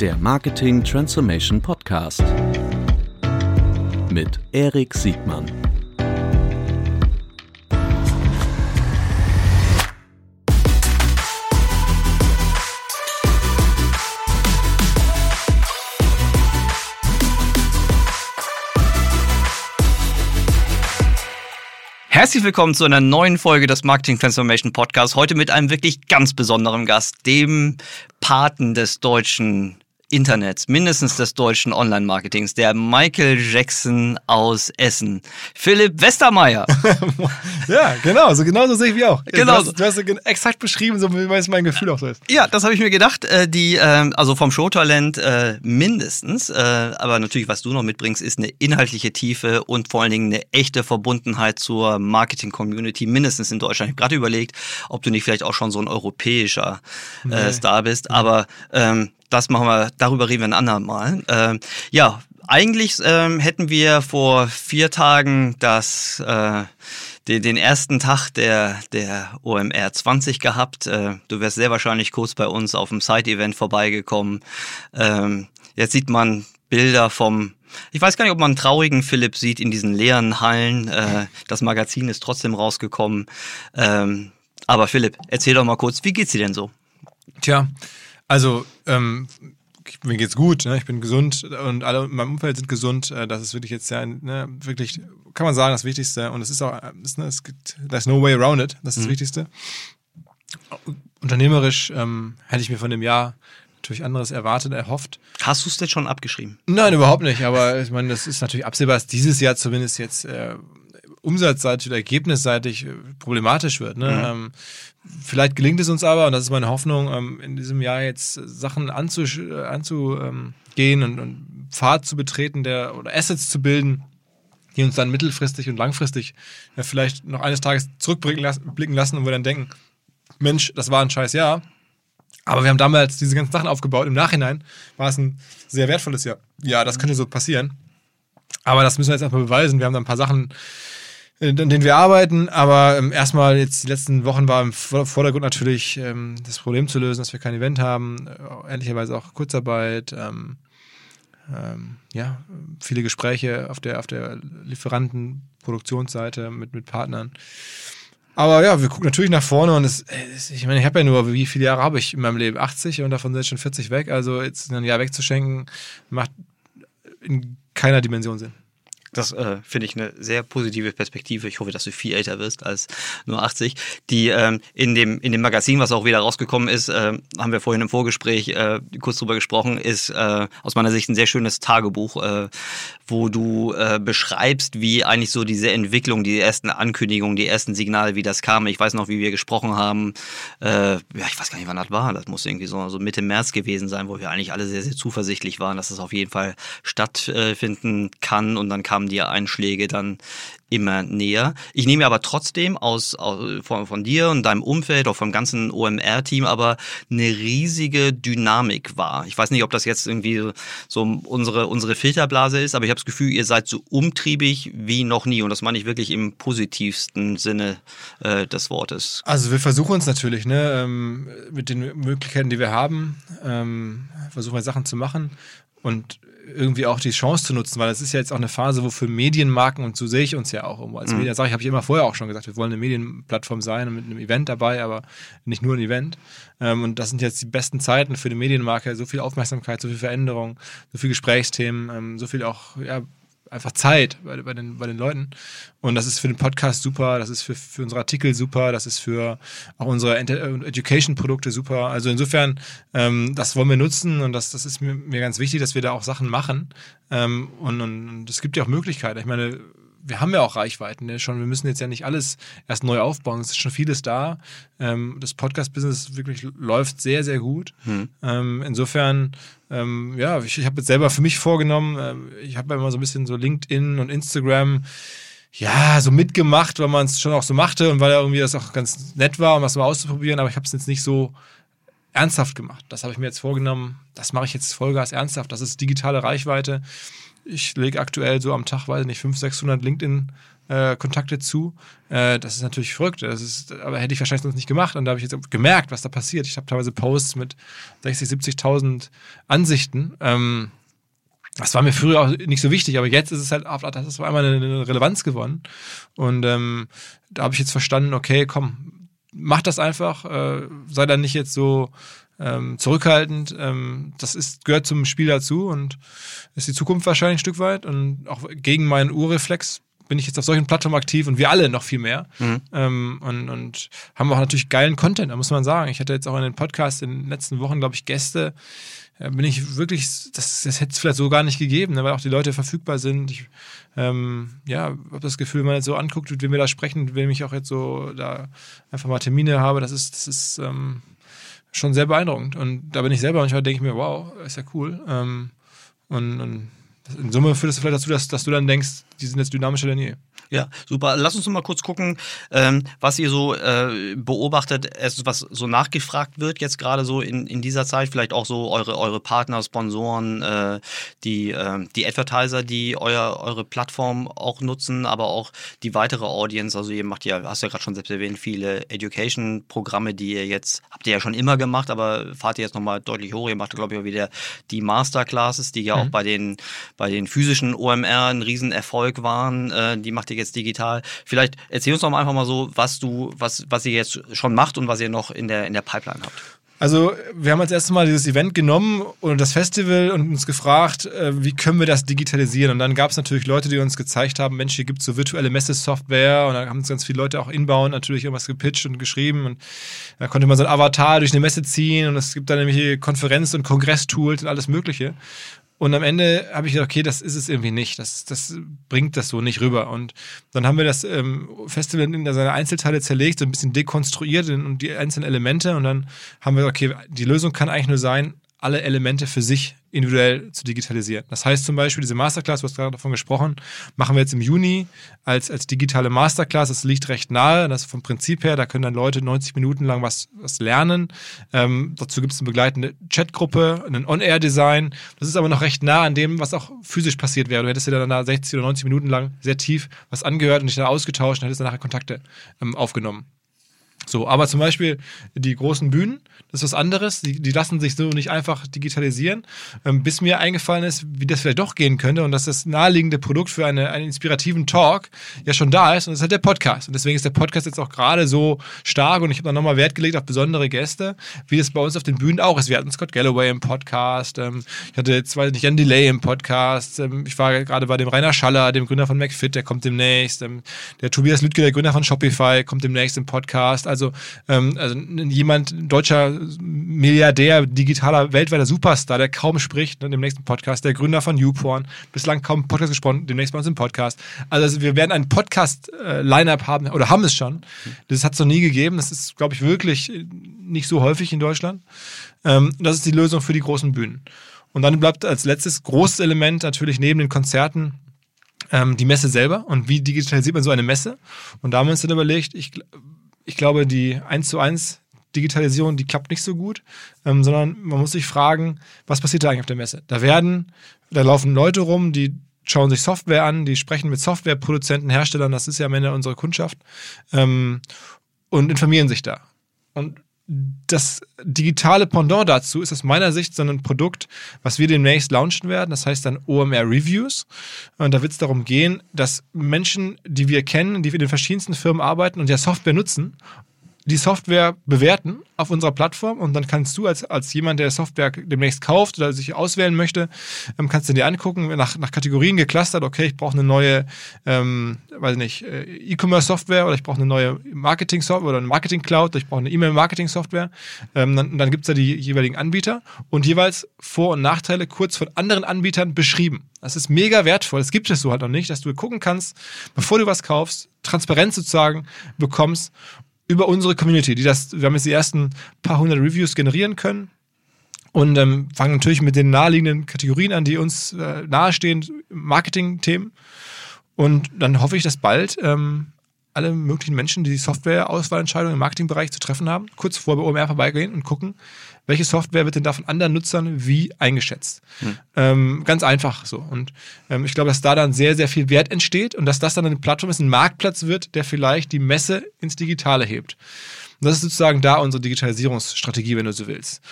der Marketing Transformation Podcast mit Erik Siegmann. Herzlich willkommen zu einer neuen Folge des Marketing Transformation Podcasts. Heute mit einem wirklich ganz besonderen Gast, dem Paten des deutschen Internets, mindestens des deutschen Online-Marketings, der Michael Jackson aus Essen, Philipp Westermeier. ja, genau, so genauso sehe ich wie auch. Genau. Du hast, du hast exakt beschrieben, so wie mein Gefühl auch so ist. Ja, das habe ich mir gedacht. Äh, die, äh, also vom Showtalent äh, mindestens, äh, aber natürlich, was du noch mitbringst, ist eine inhaltliche Tiefe und vor allen Dingen eine echte Verbundenheit zur Marketing-Community, mindestens in Deutschland. Ich habe gerade überlegt, ob du nicht vielleicht auch schon so ein europäischer äh, nee. Star bist, aber ähm, das machen wir, darüber reden wir ein andermal. Ähm, ja, eigentlich ähm, hätten wir vor vier Tagen das, äh, den, ersten Tag der, der OMR 20 gehabt. Äh, du wärst sehr wahrscheinlich kurz bei uns auf dem Side-Event vorbeigekommen. Ähm, jetzt sieht man Bilder vom ich weiß gar nicht, ob man einen traurigen Philipp sieht in diesen leeren Hallen. Äh, das Magazin ist trotzdem rausgekommen. Ähm, aber Philipp, erzähl doch mal kurz, wie geht's dir denn so? Tja, also, ähm, mir geht's gut, ne? ich bin gesund und alle in meinem Umfeld sind gesund. Äh, das ist wirklich jetzt ja ne, wirklich, kann man sagen, das Wichtigste. Und es ist auch, ist, ne, es gibt, there's no way around it, das ist mhm. das Wichtigste. Unternehmerisch ähm, hätte ich mir von dem Jahr natürlich anderes erwartet, erhofft. Hast du es denn schon abgeschrieben? Nein, überhaupt nicht. Aber ich meine, das ist natürlich absehbar, dass dieses Jahr zumindest jetzt äh, umsatzseitig oder ergebnisseitig äh, problematisch wird. Ne? Mhm. Ähm, vielleicht gelingt es uns aber, und das ist meine Hoffnung, ähm, in diesem Jahr jetzt Sachen anzugehen anzu, ähm, und, und Pfad zu betreten der, oder Assets zu bilden, die uns dann mittelfristig und langfristig ja, vielleicht noch eines Tages zurückblicken lassen, und wir dann denken, Mensch, das war ein scheiß Jahr. Aber wir haben damals diese ganzen Sachen aufgebaut. Im Nachhinein war es ein sehr wertvolles Jahr. Ja, das könnte so passieren. Aber das müssen wir jetzt erstmal beweisen. Wir haben da ein paar Sachen äh, an denen wir arbeiten. Aber ähm, erstmal jetzt die letzten Wochen war im Vordergrund natürlich ähm, das Problem zu lösen, dass wir kein Event haben. Äh, ehrlicherweise auch Kurzarbeit. Ähm, ähm, ja, viele Gespräche auf der, auf der Lieferanten-Produktionsseite mit, mit Partnern. Aber ja, wir gucken natürlich nach vorne und es, es ich meine, ich habe ja nur, wie viele Jahre habe ich in meinem Leben? 80 und davon sind schon 40 weg. Also jetzt ein Jahr wegzuschenken, macht in keiner Dimension Sinn. Das äh, finde ich eine sehr positive Perspektive. Ich hoffe, dass du viel älter wirst als nur 80. Die ähm, in dem in dem Magazin, was auch wieder rausgekommen ist, äh, haben wir vorhin im Vorgespräch äh, kurz drüber gesprochen, ist äh, aus meiner Sicht ein sehr schönes Tagebuch, äh, wo du äh, beschreibst, wie eigentlich so diese Entwicklung, die ersten Ankündigungen, die ersten Signale, wie das kam. Ich weiß noch, wie wir gesprochen haben. Ja, ich weiß gar nicht, wann das war. Das muss irgendwie so, so Mitte März gewesen sein, wo wir eigentlich alle sehr sehr zuversichtlich waren, dass es auf jeden Fall stattfinden kann. Und dann kam kamen die Einschläge dann immer näher. Ich nehme aber trotzdem aus, aus von, von, dir und deinem Umfeld, auch vom ganzen OMR-Team, aber eine riesige Dynamik wahr. Ich weiß nicht, ob das jetzt irgendwie so unsere, unsere Filterblase ist, aber ich habe das Gefühl, ihr seid so umtriebig wie noch nie und das meine ich wirklich im positivsten Sinne äh, des Wortes. Also wir versuchen uns natürlich ne, ähm, mit den Möglichkeiten, die wir haben, ähm, versuchen wir Sachen zu machen und irgendwie auch die Chance zu nutzen, weil das ist ja jetzt auch eine Phase, wo für Medienmarken, und so sehe ich uns ja auch irgendwo als mhm. Medien, sage ich, habe ich immer vorher auch schon gesagt, wir wollen eine Medienplattform sein und mit einem Event dabei, aber nicht nur ein Event. Ähm, und das sind jetzt die besten Zeiten für eine Medienmarke, so viel Aufmerksamkeit, so viel Veränderung, so viel Gesprächsthemen, ähm, so viel auch ja, einfach Zeit bei, bei, den, bei den Leuten. Und das ist für den Podcast super, das ist für, für unsere Artikel super, das ist für auch unsere äh, Education-Produkte super. Also insofern, ähm, das wollen wir nutzen und das, das ist mir, mir ganz wichtig, dass wir da auch Sachen machen. Ähm, und, und es gibt ja auch Möglichkeiten. Ich meine, wir haben ja auch Reichweiten ne, schon. Wir müssen jetzt ja nicht alles erst neu aufbauen. Es ist schon vieles da. Ähm, das Podcast-Business wirklich läuft sehr, sehr gut. Hm. Ähm, insofern, ähm, ja, ich, ich habe jetzt selber für mich vorgenommen, äh, ich habe ja immer so ein bisschen so LinkedIn und Instagram ja, so mitgemacht, weil man es schon auch so machte und weil ja irgendwie das auch ganz nett war, um das mal auszuprobieren, aber ich habe es jetzt nicht so ernsthaft gemacht. Das habe ich mir jetzt vorgenommen. Das mache ich jetzt Vollgas ernsthaft. Das ist digitale Reichweite. Ich lege aktuell so am Tag, weiß nicht, 500, 600 LinkedIn äh, Kontakte zu. Äh, das ist natürlich verrückt. Das ist, aber hätte ich wahrscheinlich sonst nicht gemacht. Und da habe ich jetzt gemerkt, was da passiert. Ich habe teilweise Posts mit 60, 70.000 Ansichten. Ähm, das war mir früher auch nicht so wichtig, aber jetzt ist es halt, das ist auf einmal eine, Relevanz gewonnen. Und ähm, da habe ich jetzt verstanden, okay, komm, mach das einfach, äh, sei dann nicht jetzt so ähm, zurückhaltend. Ähm, das ist, gehört zum Spiel dazu und ist die Zukunft wahrscheinlich ein Stück weit. Und auch gegen meinen Urreflex bin ich jetzt auf solchen Plattformen aktiv und wir alle noch viel mehr. Mhm. Ähm, und, und haben auch natürlich geilen Content, da muss man sagen. Ich hatte jetzt auch in den Podcasts in den letzten Wochen, glaube ich, Gäste, ja, bin ich wirklich, das, das hätte es vielleicht so gar nicht gegeben, ne, weil auch die Leute verfügbar sind. Ich ähm, ja, habe das Gefühl, wenn man jetzt so anguckt, wenn wir da sprechen, wenn ich auch jetzt so da einfach mal Termine habe, das ist, das ist ähm, schon sehr beeindruckend. Und da bin ich selber manchmal denke ich mir, wow, ist ja cool. Ähm, und, und in Summe führt es vielleicht dazu, dass, dass du dann denkst, die sind jetzt dynamischer denn je. Ja, super. Lass uns noch mal kurz gucken, ähm, was ihr so äh, beobachtet, was so nachgefragt wird jetzt gerade so in, in dieser Zeit. Vielleicht auch so eure, eure Partner, Sponsoren, äh, die, äh, die Advertiser, die euer, eure Plattform auch nutzen, aber auch die weitere Audience. Also ihr macht ja, hast ja gerade schon selbst erwähnt, viele Education-Programme, die ihr jetzt, habt ihr ja schon immer gemacht, aber fahrt ihr jetzt nochmal deutlich hoch. Ihr macht, glaube ich, auch wieder die Masterclasses, die ja mhm. auch bei den, bei den physischen OMR ein Riesenerfolg waren. Äh, die macht ihr jetzt digital. Vielleicht erzähl uns doch mal einfach mal so, was du, was, was ihr jetzt schon macht und was ihr noch in der, in der Pipeline habt. Also wir haben als erstes Mal dieses Event genommen und das Festival und uns gefragt, äh, wie können wir das digitalisieren? Und dann gab es natürlich Leute, die uns gezeigt haben, Mensch, hier gibt es so virtuelle Messesoftware und dann haben uns ganz viele Leute auch inbound natürlich irgendwas gepitcht und geschrieben und da konnte man so ein Avatar durch eine Messe ziehen und es gibt dann nämlich Konferenz- und Kongresstools und alles mögliche. Und am Ende habe ich gedacht, okay, das ist es irgendwie nicht. Das, das bringt das so nicht rüber. Und dann haben wir das ähm, Festival in seine Einzelteile zerlegt, so ein bisschen dekonstruiert und die einzelnen Elemente. Und dann haben wir, okay, die Lösung kann eigentlich nur sein, alle Elemente für sich individuell zu digitalisieren. Das heißt zum Beispiel, diese Masterclass, du hast gerade davon gesprochen, machen wir jetzt im Juni als, als digitale Masterclass. Das liegt recht nahe. Das vom Prinzip her, da können dann Leute 90 Minuten lang was, was lernen. Ähm, dazu gibt es eine begleitende Chatgruppe, ein On-Air-Design. Das ist aber noch recht nah an dem, was auch physisch passiert wäre. Du hättest dir dann da 60 oder 90 Minuten lang sehr tief was angehört und dich dann ausgetauscht und hättest dann nachher Kontakte ähm, aufgenommen. So, aber zum Beispiel die großen Bühnen, das ist was anderes. Die, die lassen sich so nicht einfach digitalisieren. Ähm, bis mir eingefallen ist, wie das vielleicht doch gehen könnte und dass das naheliegende Produkt für eine, einen inspirativen Talk ja schon da ist und das ist halt der Podcast. Und deswegen ist der Podcast jetzt auch gerade so stark und ich habe da nochmal Wert gelegt auf besondere Gäste, wie das bei uns auf den Bühnen auch ist. Wir hatten Scott Galloway im Podcast, ähm, ich hatte jetzt, weiß nicht, Jan Delay im Podcast, ähm, ich war gerade bei dem Rainer Schaller, dem Gründer von McFit, der kommt demnächst, ähm, der Tobias Lüttke, der Gründer von Shopify, kommt demnächst im Podcast. Also, ähm, also jemand, deutscher Milliardär, digitaler, weltweiter Superstar, der kaum spricht, ne, dem nächsten Podcast, der Gründer von YouPorn, bislang kaum Podcast gesprochen, demnächst bei uns im Podcast. Also wir werden ein Podcast-Line-Up haben, oder haben es schon. Das hat es noch nie gegeben. Das ist, glaube ich, wirklich nicht so häufig in Deutschland. Ähm, das ist die Lösung für die großen Bühnen. Und dann bleibt als letztes großes Element natürlich neben den Konzerten ähm, die Messe selber und wie digitalisiert man so eine Messe. Und da haben wir uns dann überlegt, ich, ich glaube, die 1 zu 1 Digitalisierung, die klappt nicht so gut, ähm, sondern man muss sich fragen, was passiert da eigentlich auf der Messe? Da werden, da laufen Leute rum, die schauen sich Software an, die sprechen mit Softwareproduzenten, Herstellern, das ist ja am Ende unsere Kundschaft, ähm, und informieren sich da. Und das digitale Pendant dazu ist aus meiner Sicht so ein Produkt, was wir demnächst launchen werden. Das heißt dann OMR Reviews. Und da wird es darum gehen, dass Menschen, die wir kennen, die in den verschiedensten Firmen arbeiten und ja Software nutzen die Software bewerten auf unserer Plattform und dann kannst du als, als jemand, der Software demnächst kauft oder sich auswählen möchte, ähm, kannst du dir angucken, nach, nach Kategorien geclustert, okay, ich brauche eine neue, ähm, weiß nicht, äh, E-Commerce-Software oder ich brauche eine neue Marketing-Software oder eine Marketing-Cloud ich brauche eine E-Mail-Marketing-Software. Ähm, dann dann gibt es da die jeweiligen Anbieter und jeweils Vor- und Nachteile kurz von anderen Anbietern beschrieben. Das ist mega wertvoll. Das gibt es so halt noch nicht, dass du gucken kannst, bevor du was kaufst, Transparenz sozusagen bekommst über unsere Community, die das, wir haben jetzt die ersten paar hundert Reviews generieren können und ähm, fangen natürlich mit den naheliegenden Kategorien an, die uns äh, nahestehen, Marketing-Themen. Und dann hoffe ich, dass bald ähm, alle möglichen Menschen, die die Software-Auswahlentscheidungen im Marketingbereich zu treffen haben, kurz vor bei OMR vorbeigehen und gucken, welche Software wird denn da von anderen Nutzern wie eingeschätzt. Hm. Ähm, ganz einfach so. Und ähm, ich glaube, dass da dann sehr, sehr viel Wert entsteht und dass das dann eine Plattform ist, ein Marktplatz wird, der vielleicht die Messe ins Digitale hebt. Und das ist sozusagen da unsere Digitalisierungsstrategie, wenn du so willst.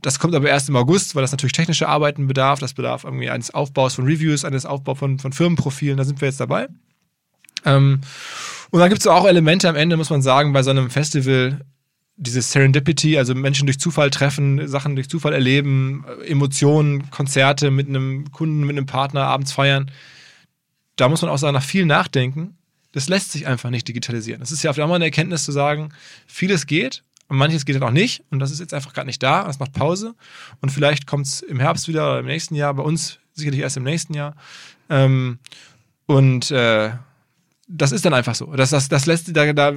Das kommt aber erst im August, weil das natürlich technische Arbeiten bedarf. Das bedarf irgendwie eines Aufbaus von Reviews, eines Aufbaus von, von Firmenprofilen. Da sind wir jetzt dabei. Ähm, und dann gibt es auch Elemente am Ende, muss man sagen, bei so einem Festival, diese Serendipity, also Menschen durch Zufall treffen, Sachen durch Zufall erleben, Emotionen, Konzerte mit einem Kunden, mit einem Partner, abends feiern. Da muss man auch sagen, nach viel nachdenken. Das lässt sich einfach nicht digitalisieren. Das ist ja auf einmal eine Erkenntnis zu sagen, vieles geht und manches geht dann auch nicht. Und das ist jetzt einfach gerade nicht da. Das macht Pause. Und vielleicht kommt es im Herbst wieder oder im nächsten Jahr. Bei uns sicherlich erst im nächsten Jahr. Ähm, und äh, das ist dann einfach so. Das, das, das lässt, da, da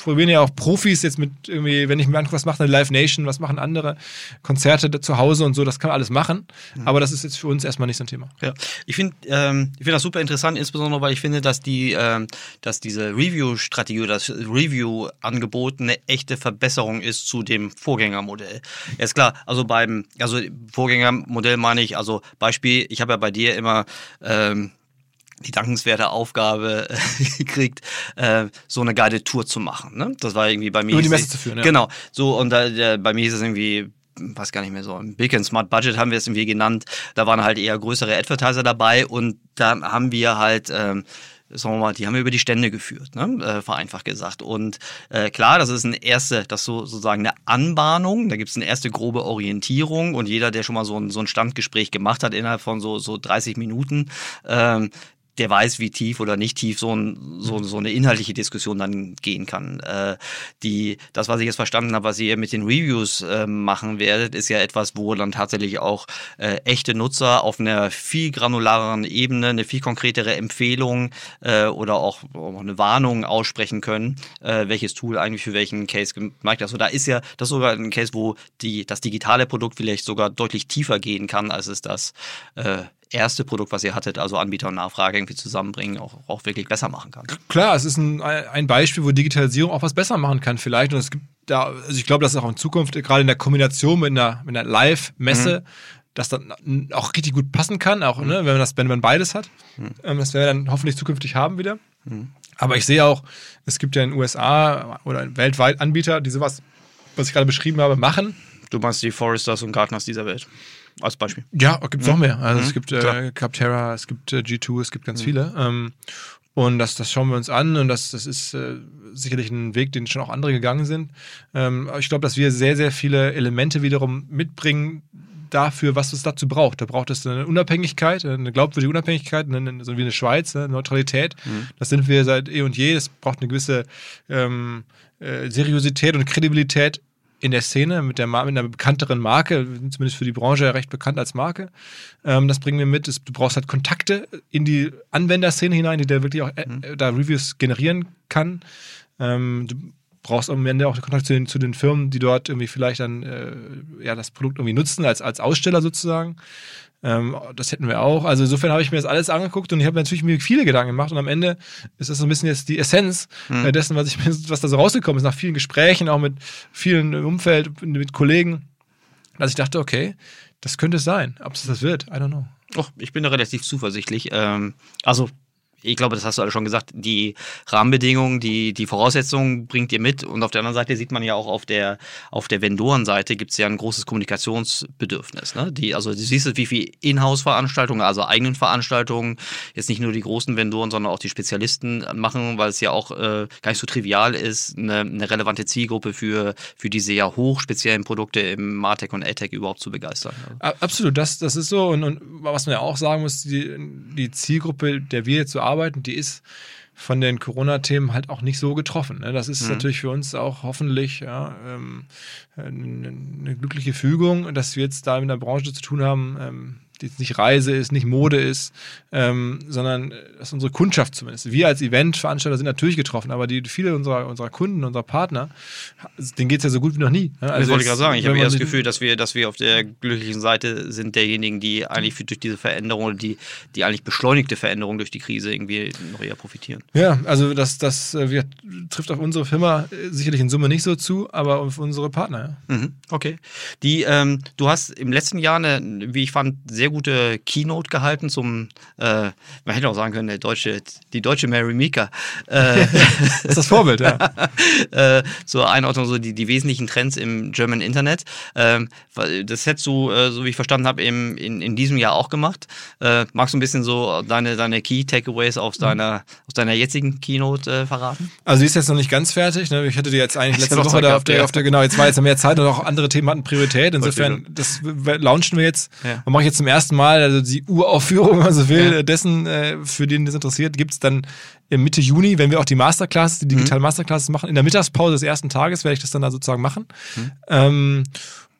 probieren ja auch Profis jetzt mit irgendwie, wenn ich mir angucke, was macht eine Live Nation, was machen andere Konzerte zu Hause und so, das kann man alles machen. Mhm. Aber das ist jetzt für uns erstmal nicht so ein Thema. Ja, ich finde ähm, ich finde das super interessant, insbesondere weil ich finde, dass die, ähm, dass diese Review-Strategie oder das Review-Angebot eine echte Verbesserung ist zu dem Vorgängermodell. Ja, ist klar, also beim, also Vorgängermodell meine ich, also Beispiel, ich habe ja bei dir immer ähm, die dankenswerte Aufgabe äh, gekriegt, äh, so eine geile Tour zu machen. Ne? Das war irgendwie bei mir. Über die Messe zu führen, ja. Genau. So, und da, der, bei mir ist es irgendwie weiß gar nicht mehr so, ein Big and Smart Budget haben wir es irgendwie genannt. Da waren halt eher größere Advertiser dabei und da haben wir halt ähm, sagen wir mal, die haben wir über die Stände geführt, ne? äh, vereinfacht gesagt. Und äh, klar, das ist eine erste, das so sozusagen eine Anbahnung, da gibt es eine erste grobe Orientierung und jeder, der schon mal so ein, so ein Standgespräch gemacht hat innerhalb von so, so 30 Minuten, ähm, der weiß, wie tief oder nicht tief so, ein, so, so eine inhaltliche Diskussion dann gehen kann. Äh, die, das, was ich jetzt verstanden habe, was ihr mit den Reviews äh, machen werdet, ist ja etwas, wo dann tatsächlich auch äh, echte Nutzer auf einer viel granulareren Ebene eine viel konkretere Empfehlung äh, oder auch, auch, eine Warnung aussprechen können, äh, welches Tool eigentlich für welchen Case gemacht ist. Also da ist ja das ist sogar ein Case, wo die, das digitale Produkt vielleicht sogar deutlich tiefer gehen kann, als es das äh, erste Produkt, was ihr hattet, also Anbieter und Nachfrage irgendwie zusammenbringen, auch, auch wirklich besser machen kann. Klar, es ist ein, ein Beispiel, wo Digitalisierung auch was besser machen kann vielleicht. Und es gibt da, also ich glaube, dass auch in Zukunft, gerade in der Kombination mit einer, mit einer Live-Messe, mhm. das dann auch richtig gut passen kann, auch mhm. ne, wenn man das, wenn man beides hat. Mhm. Ähm, das werden wir dann hoffentlich zukünftig haben wieder. Mhm. Aber ich sehe auch, es gibt ja in den USA oder weltweit Anbieter, die sowas, was ich gerade beschrieben habe, machen. Du meinst die Foresters und Gartners dieser Welt als Beispiel. Ja, gibt es mhm. noch mehr. Also mhm. es gibt äh, Capterra, es gibt äh, G2, es gibt ganz mhm. viele. Ähm, und das, das schauen wir uns an und das, das ist äh, sicherlich ein Weg, den schon auch andere gegangen sind. Ähm, ich glaube, dass wir sehr, sehr viele Elemente wiederum mitbringen dafür, was es dazu braucht. Da braucht es eine Unabhängigkeit, eine glaubwürdige Unabhängigkeit, eine, so wie eine Schweiz, eine Neutralität. Mhm. Das sind wir seit eh und je. Es braucht eine gewisse ähm, äh, Seriosität und Kredibilität in der Szene mit, der, mit einer bekannteren Marke, zumindest für die Branche ja recht bekannt als Marke. Ähm, das bringen wir mit. Du brauchst halt Kontakte in die Anwenderszene hinein, die der wirklich auch äh, mhm. da Reviews generieren kann. Ähm, du brauchst am Ende auch Kontakt zu den, zu den Firmen, die dort irgendwie vielleicht dann äh, ja, das Produkt irgendwie nutzen, als, als Aussteller sozusagen. Ähm, das hätten wir auch. Also insofern habe ich mir das alles angeguckt und ich habe natürlich mir viele Gedanken gemacht und am Ende ist das so ein bisschen jetzt die Essenz mhm. dessen, was, ich, was da so rausgekommen ist, nach vielen Gesprächen, auch mit vielen im Umfeld, mit Kollegen, dass ich dachte, okay, das könnte es sein. Ob es das wird, I don't know. Och, ich bin da relativ zuversichtlich. Ähm, also ich glaube, das hast du alle schon gesagt, die Rahmenbedingungen, die, die Voraussetzungen bringt ihr mit. Und auf der anderen Seite sieht man ja auch auf der, auf der Vendorenseite gibt es ja ein großes Kommunikationsbedürfnis. Ne? Die, also du siehst, wie viele Inhouse-Veranstaltungen, also eigenen Veranstaltungen, jetzt nicht nur die großen Vendoren, sondern auch die Spezialisten machen, weil es ja auch äh, gar nicht so trivial ist, eine, eine relevante Zielgruppe für, für diese ja hochspeziellen Produkte im Martech und AdTech überhaupt zu begeistern. Absolut, das, das ist so. Und, und was man ja auch sagen muss, die, die Zielgruppe, der wir jetzt so arbeiten, arbeiten, die ist von den Corona-Themen halt auch nicht so getroffen. Ne? Das ist mhm. natürlich für uns auch hoffentlich ja, ähm, eine, eine, glückliche Fügung, dass wir jetzt da mit einer Branche zu tun haben, ähm, jetzt nicht Reise ist, nicht Mode ist, ähm, sondern dass unsere Kundschaft zumindest. Wir als Eventveranstalter sind natürlich getroffen, aber die viele unserer, unserer Kunden, unserer Partner, denen geht es ja so gut wie noch nie. Also das wollte ich gerade sagen. Ich habe eher das Gefühl, dass wir, dass wir auf der glücklichen Seite sind derjenigen, die eigentlich für, durch diese Veränderung, die, die eigentlich beschleunigte Veränderung durch die Krise irgendwie noch eher profitieren. Ja, also das, das äh, wir, trifft auf unsere Firma äh, sicherlich in Summe nicht so zu, aber auf unsere Partner. Ja. Mhm, okay. Die, ähm, du hast im letzten Jahr eine, wie ich fand, sehr gute Keynote gehalten zum, äh, man hätte auch sagen können, der deutsche, die deutsche Mary Mika. Äh, das ist das Vorbild, ja. äh, zur Einordnung, so die, die wesentlichen Trends im German Internet. Ähm, das hättest du, äh, so wie ich verstanden habe, in, in diesem Jahr auch gemacht. Äh, magst du ein bisschen so deine, deine Key Takeaways aus mhm. deiner, aus deiner jetzigen Keynote äh, verraten? Also, die ist jetzt noch nicht ganz fertig. Ne? Ich hätte die jetzt eigentlich letzte Woche da auf der, auf der, genau, jetzt war jetzt mehr Zeit und auch andere Themen hatten Priorität. Insofern, das launchen wir jetzt. Ja. Und mache ich jetzt zum ersten Mal, also die Uraufführung, wenn man so will, ja. dessen, äh, für den das interessiert, gibt es dann Mitte Juni, wenn wir auch die Masterclasses, die digitalen mhm. Masterclasses machen. In der Mittagspause des ersten Tages werde ich das dann da sozusagen machen. Mhm. Ähm,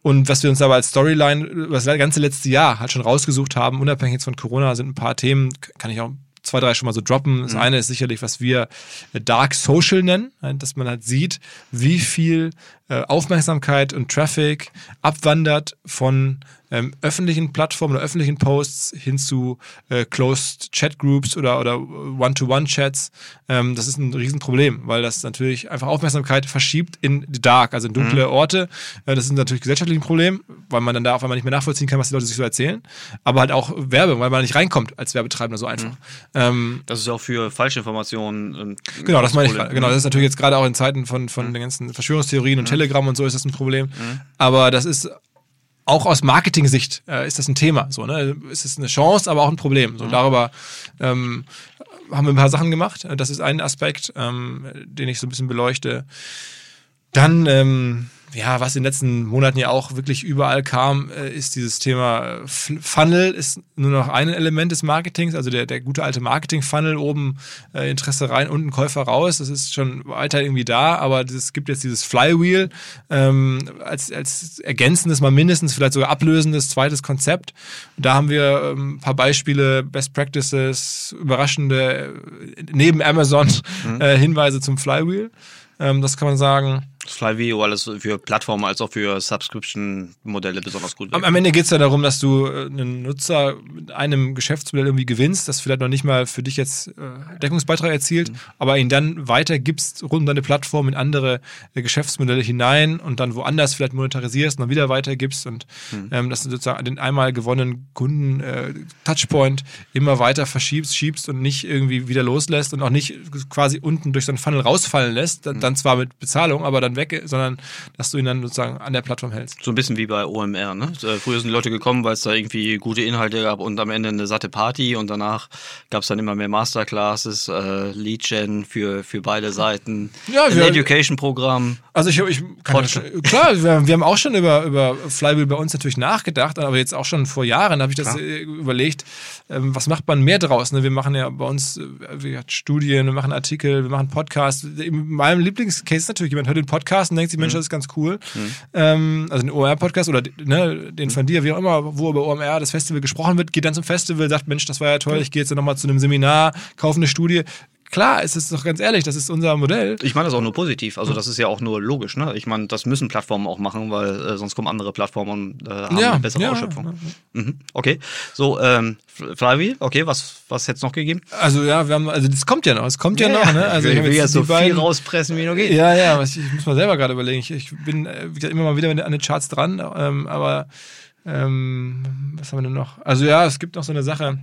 und was wir uns aber als Storyline das ganze letzte Jahr halt schon rausgesucht haben, unabhängig jetzt von Corona, sind ein paar Themen, kann ich auch zwei, drei schon mal so droppen. Das mhm. eine ist sicherlich, was wir Dark Social nennen, dass man halt sieht, wie viel Aufmerksamkeit und Traffic abwandert von ähm, öffentlichen Plattformen oder öffentlichen Posts hin zu äh, Closed Chat Groups oder, oder One-to-One-Chats. Ähm, das ist ein Riesenproblem, weil das natürlich einfach Aufmerksamkeit verschiebt in die Dark, also in dunkle mhm. Orte. Äh, das ist natürlich gesellschaftlich ein Problem, weil man dann da auf einmal nicht mehr nachvollziehen kann, was die Leute sich so erzählen. Aber halt auch Werbung, weil man nicht reinkommt als Werbetreibender so einfach. Mhm. Ähm, das ist auch für Falschinformationen. Äh, genau, das meine ich. Genau, das ist natürlich jetzt gerade auch in Zeiten von, von mhm. den ganzen Verschwörungstheorien und mhm. Telegram und so ist das ein Problem. Mhm. Aber das ist auch aus Marketing-Sicht äh, ist das ein Thema. So, ne? Es ist eine Chance, aber auch ein Problem. So, mhm. Darüber ähm, haben wir ein paar Sachen gemacht. Das ist ein Aspekt, ähm, den ich so ein bisschen beleuchte. Dann ähm, ja, was in den letzten Monaten ja auch wirklich überall kam, äh, ist dieses Thema äh, Funnel ist nur noch ein Element des Marketings, also der, der gute alte Marketing-Funnel, oben äh, Interesse rein, unten Käufer raus, das ist schon weiter irgendwie da, aber es gibt jetzt dieses Flywheel ähm, als, als ergänzendes, mal mindestens vielleicht sogar ablösendes zweites Konzept. Da haben wir ähm, ein paar Beispiele, Best Practices, überraschende, neben Amazon mhm. äh, Hinweise zum Flywheel. Ähm, das kann man sagen. Flywheel alles für Plattformen als auch für Subscription-Modelle besonders gut. Am, am Ende geht es ja darum, dass du äh, einen Nutzer mit einem Geschäftsmodell irgendwie gewinnst, das vielleicht noch nicht mal für dich jetzt äh, Deckungsbeitrag erzielt, mhm. aber ihn dann weitergibst rund um deine Plattform in andere äh, Geschäftsmodelle hinein und dann woanders vielleicht monetarisierst und dann wieder weitergibst und mhm. ähm, dass du sozusagen den einmal gewonnenen Kunden äh, Touchpoint immer weiter verschiebst, schiebst und nicht irgendwie wieder loslässt und auch nicht quasi unten durch so einen Funnel rausfallen lässt, dann, mhm. dann zwar mit Bezahlung, aber dann weg, sondern dass du ihn dann sozusagen an der Plattform hältst. So ein bisschen wie bei OMR, ne? Äh, früher sind die Leute gekommen, weil es da irgendwie gute Inhalte gab und am Ende eine satte Party und danach gab es dann immer mehr Masterclasses, äh, Lead-Gen für, für beide Seiten, ja, ein Education-Programm. Also ich, ich kann schon, klar, wir, wir, haben auch schon über, über Flywheel bei uns natürlich nachgedacht, aber jetzt auch schon vor Jahren habe ich das klar. Äh, überlegt, ähm, was macht man mehr draus? Ne? Wir machen ja bei uns äh, wir Studien, wir machen Artikel, wir machen Podcasts. In meinem Lieblingscase ist natürlich, jemand hört den Podcast und denkt sich, Mensch, mhm. das ist ganz cool. Mhm. Ähm, also den OMR-Podcast oder ne, den von dir, wie auch immer, wo über OMR das Festival gesprochen wird, geht dann zum Festival, sagt, Mensch, das war ja toll, ich gehe jetzt nochmal zu einem Seminar, kaufe eine Studie. Klar, es ist doch ganz ehrlich, das ist unser Modell. Ich meine das auch nur positiv. Also das ist ja auch nur logisch. Ne? Ich meine, das müssen Plattformen auch machen, weil äh, sonst kommen andere Plattformen und äh, haben ja, eine bessere ja, Ausschöpfung. Ja. Mhm. Okay, so ähm, Flavie, okay, was was jetzt noch gegeben? Also ja, wir haben, also das kommt ja noch, es kommt ja, noch. Ne? Also ich will jetzt so beiden, viel rauspressen, wie nur geht. Ja, ja, ich, ich muss mal selber gerade überlegen. Ich, ich bin äh, immer mal wieder an den Charts dran, ähm, aber ähm, was haben wir denn noch? Also ja, es gibt noch so eine Sache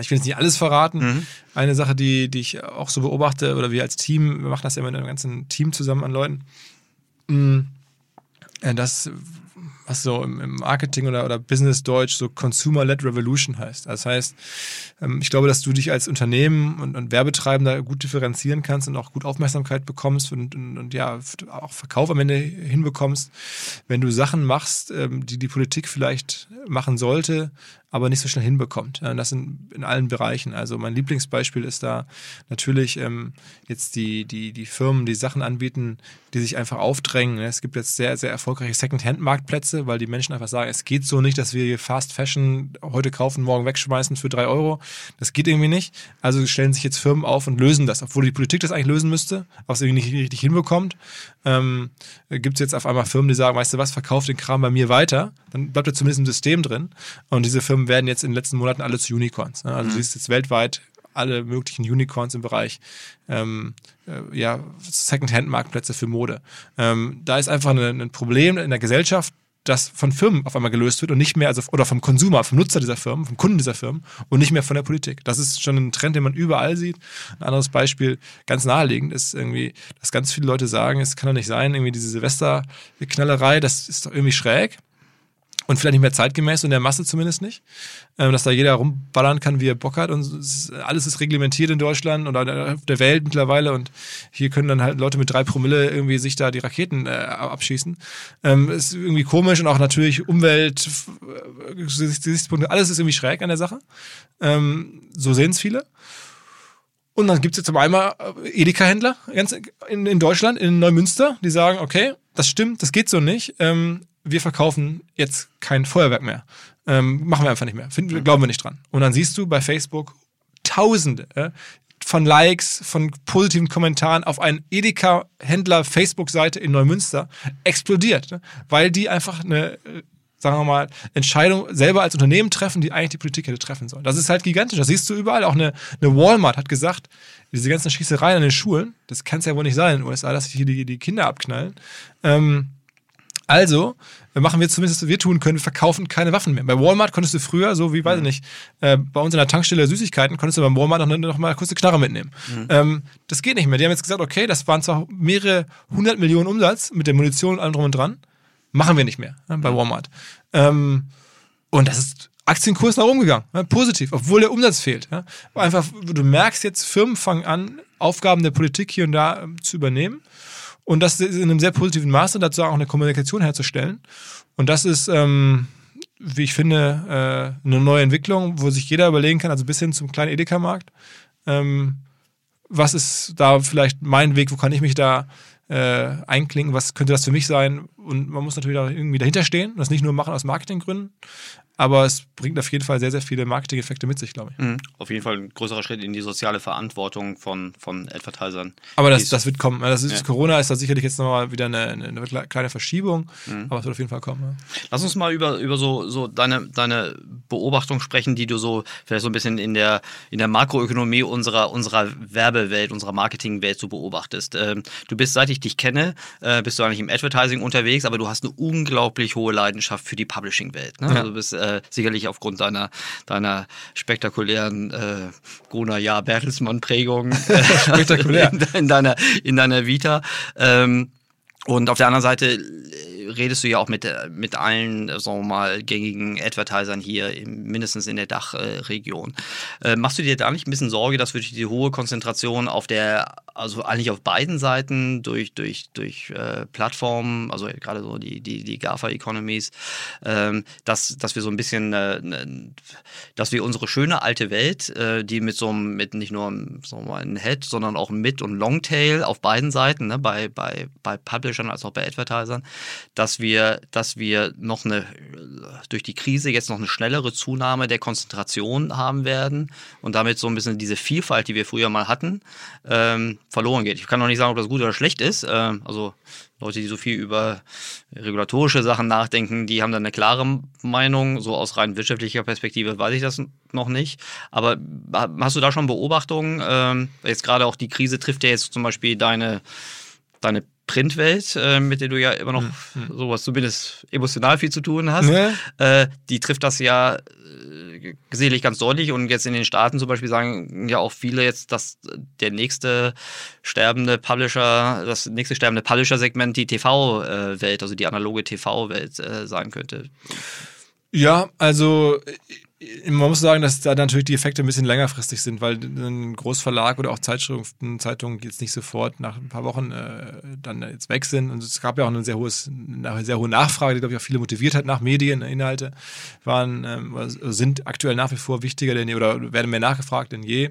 ich will jetzt nicht alles verraten. Mhm. Eine Sache, die, die ich auch so beobachte, oder wir als Team, wir machen das ja mit einem ganzen Team zusammen an Leuten, mm, äh, das was so im Marketing oder, oder Business-Deutsch so Consumer-led Revolution heißt. Das heißt, ähm, ich glaube, dass du dich als Unternehmen und, und Werbetreibender gut differenzieren kannst und auch gut Aufmerksamkeit bekommst und, und, und, ja, auch Verkauf am Ende hinbekommst, wenn du Sachen machst, ähm, die die Politik vielleicht machen sollte, aber nicht so schnell hinbekommt. Und das in, in allen Bereichen. Also mein Lieblingsbeispiel ist da natürlich ähm, jetzt die, die, die Firmen, die Sachen anbieten, die sich einfach aufdrängen. Es gibt jetzt sehr, sehr erfolgreiche Second-Hand-Marktplätze, weil die Menschen einfach sagen, es geht so nicht, dass wir hier Fast Fashion heute kaufen, morgen wegschmeißen für drei Euro. Das geht irgendwie nicht. Also stellen sich jetzt Firmen auf und lösen das, obwohl die Politik das eigentlich lösen müsste, was irgendwie nicht richtig hinbekommt. Ähm, gibt es jetzt auf einmal Firmen, die sagen, weißt du was, verkauf den Kram bei mir weiter, dann bleibt er zumindest im System drin. Und diese Firmen werden jetzt in den letzten Monaten alle zu Unicorns. Ne? Also mhm. du siehst jetzt weltweit alle möglichen Unicorns im Bereich ähm, äh, ja, Second-Hand-Marktplätze für Mode. Ähm, da ist einfach ein, ein Problem in der Gesellschaft, das von Firmen auf einmal gelöst wird und nicht mehr, also oder vom Konsumer, vom Nutzer dieser Firmen, vom Kunden dieser Firmen und nicht mehr von der Politik. Das ist schon ein Trend, den man überall sieht. Ein anderes Beispiel, ganz naheliegend, ist irgendwie, dass ganz viele Leute sagen, es kann doch nicht sein, irgendwie diese Silvesterknallerei, das ist doch irgendwie schräg und vielleicht nicht mehr zeitgemäß, in der Masse zumindest nicht. Ähm, dass da jeder rumballern kann, wie er Bock hat und alles ist reglementiert in Deutschland oder auf der Welt mittlerweile und hier können dann halt Leute mit drei Promille irgendwie sich da die Raketen äh, abschießen. Ähm, ist irgendwie komisch und auch natürlich Umwelt, Gesichtspunkte, alles ist irgendwie schräg an der Sache. Ähm, so sehen es viele. Und dann gibt es jetzt zum einmal äh, Edeka-Händler in, in Deutschland, in Neumünster, die sagen, okay, das stimmt, das geht so nicht. Ähm, wir verkaufen jetzt kein Feuerwerk mehr. Ähm, machen wir einfach nicht mehr. Finden, glauben wir nicht dran. Und dann siehst du bei Facebook Tausende äh, von Likes, von positiven Kommentaren auf einen Edeka-Händler-Facebook-Seite in Neumünster explodiert, ne? weil die einfach eine äh, sagen wir mal, Entscheidung selber als Unternehmen treffen, die eigentlich die Politik hätte treffen sollen. Das ist halt gigantisch. Das siehst du überall. Auch eine, eine Walmart hat gesagt, diese ganzen Schießereien an den Schulen, das kann es ja wohl nicht sein in den USA, dass sich hier die, die Kinder abknallen. Ähm, also machen wir zumindest, was wir tun können, wir verkaufen keine Waffen mehr. Bei Walmart konntest du früher, so wie, weiß ich mhm. nicht, äh, bei uns in der Tankstelle Süßigkeiten, konntest du beim Walmart noch, noch mal kurz eine Knarre mitnehmen. Mhm. Ähm, das geht nicht mehr. Die haben jetzt gesagt, okay, das waren zwar mehrere hundert Millionen Umsatz mit der Munition und allem drum und dran, machen wir nicht mehr äh, bei mhm. Walmart. Ähm, und das ist Aktienkurs nach oben gegangen, ja, positiv, obwohl der Umsatz fehlt. Ja. Einfach, du merkst jetzt, Firmen fangen an, Aufgaben der Politik hier und da ähm, zu übernehmen und das in einem sehr positiven Maße, dazu auch eine Kommunikation herzustellen. Und das ist, ähm, wie ich finde, äh, eine neue Entwicklung, wo sich jeder überlegen kann, also bis hin zum kleinen Edeka-Markt. Ähm, was ist da vielleicht mein Weg, wo kann ich mich da äh, einklinken, was könnte das für mich sein? Und man muss natürlich auch irgendwie dahinter stehen und das nicht nur machen aus Marketinggründen, aber es bringt auf jeden Fall sehr, sehr viele Marketing-Effekte mit sich, glaube ich. Mhm. Auf jeden Fall ein größerer Schritt in die soziale Verantwortung von, von Advertisern. Aber das, das wird kommen. Das ist, ja. Corona ist da sicherlich jetzt nochmal wieder eine, eine, kleine Verschiebung, mhm. aber es wird auf jeden Fall kommen. Ja. Lass uns mal über, über so, so deine, deine Beobachtung sprechen, die du so vielleicht so ein bisschen in der, in der Makroökonomie unserer, unserer Werbewelt, unserer Marketingwelt so beobachtest. Ähm, du bist, seit ich dich kenne, äh, bist du eigentlich im Advertising unterwegs, aber du hast eine unglaublich hohe Leidenschaft für die Publishing-Welt. Ne? Ja. Also du bist äh, sicherlich aufgrund deiner, deiner spektakulären äh, Gruner Jahr Bertelsmann-Prägung äh, Spektakulär. in, in, deiner, in deiner Vita. Ähm, und auf der anderen Seite redest du ja auch mit, mit allen, sagen wir mal, gängigen Advertisern hier, mindestens in der Dachregion. Äh, machst du dir da nicht ein bisschen Sorge, dass durch die hohe Konzentration auf der, also eigentlich auf beiden Seiten durch, durch, durch äh, Plattformen, also gerade so die, die, die GAFA-Economies, ähm, dass, dass wir so ein bisschen, äh, dass wir unsere schöne alte Welt, äh, die mit so einem, mit nicht nur sagen wir mal, einem Head, sondern auch Mid- und Longtail auf beiden Seiten, ne, bei, bei, bei Publishern als auch bei Advertisern, dass wir, dass wir noch eine, durch die Krise jetzt noch eine schnellere Zunahme der Konzentration haben werden und damit so ein bisschen diese Vielfalt, die wir früher mal hatten, ähm, verloren geht. Ich kann noch nicht sagen, ob das gut oder schlecht ist. Ähm, also Leute, die so viel über regulatorische Sachen nachdenken, die haben dann eine klare Meinung. So aus rein wirtschaftlicher Perspektive weiß ich das noch nicht. Aber hast du da schon Beobachtungen? Ähm, jetzt gerade auch die Krise trifft ja jetzt zum Beispiel deine, deine Printwelt, äh, mit der du ja immer noch mhm. sowas zumindest emotional viel zu tun hast, ja. äh, die trifft das ja äh, sicherlich ganz deutlich und jetzt in den Staaten zum Beispiel sagen ja auch viele jetzt, dass der nächste sterbende Publisher, das nächste sterbende Publisher-Segment die TV-Welt, also die analoge TV-Welt äh, sein könnte. Ja, also man muss sagen, dass da natürlich die Effekte ein bisschen längerfristig sind, weil ein Großverlag oder auch Zeitschriften, Zeitungen jetzt nicht sofort nach ein paar Wochen äh, dann jetzt weg sind. Und es gab ja auch eine sehr, hohes, eine sehr hohe Nachfrage, die, glaube ich, auch viele motiviert hat nach Medien. Inhalte waren, ähm, sind aktuell nach wie vor wichtiger denn je oder werden mehr nachgefragt denn je.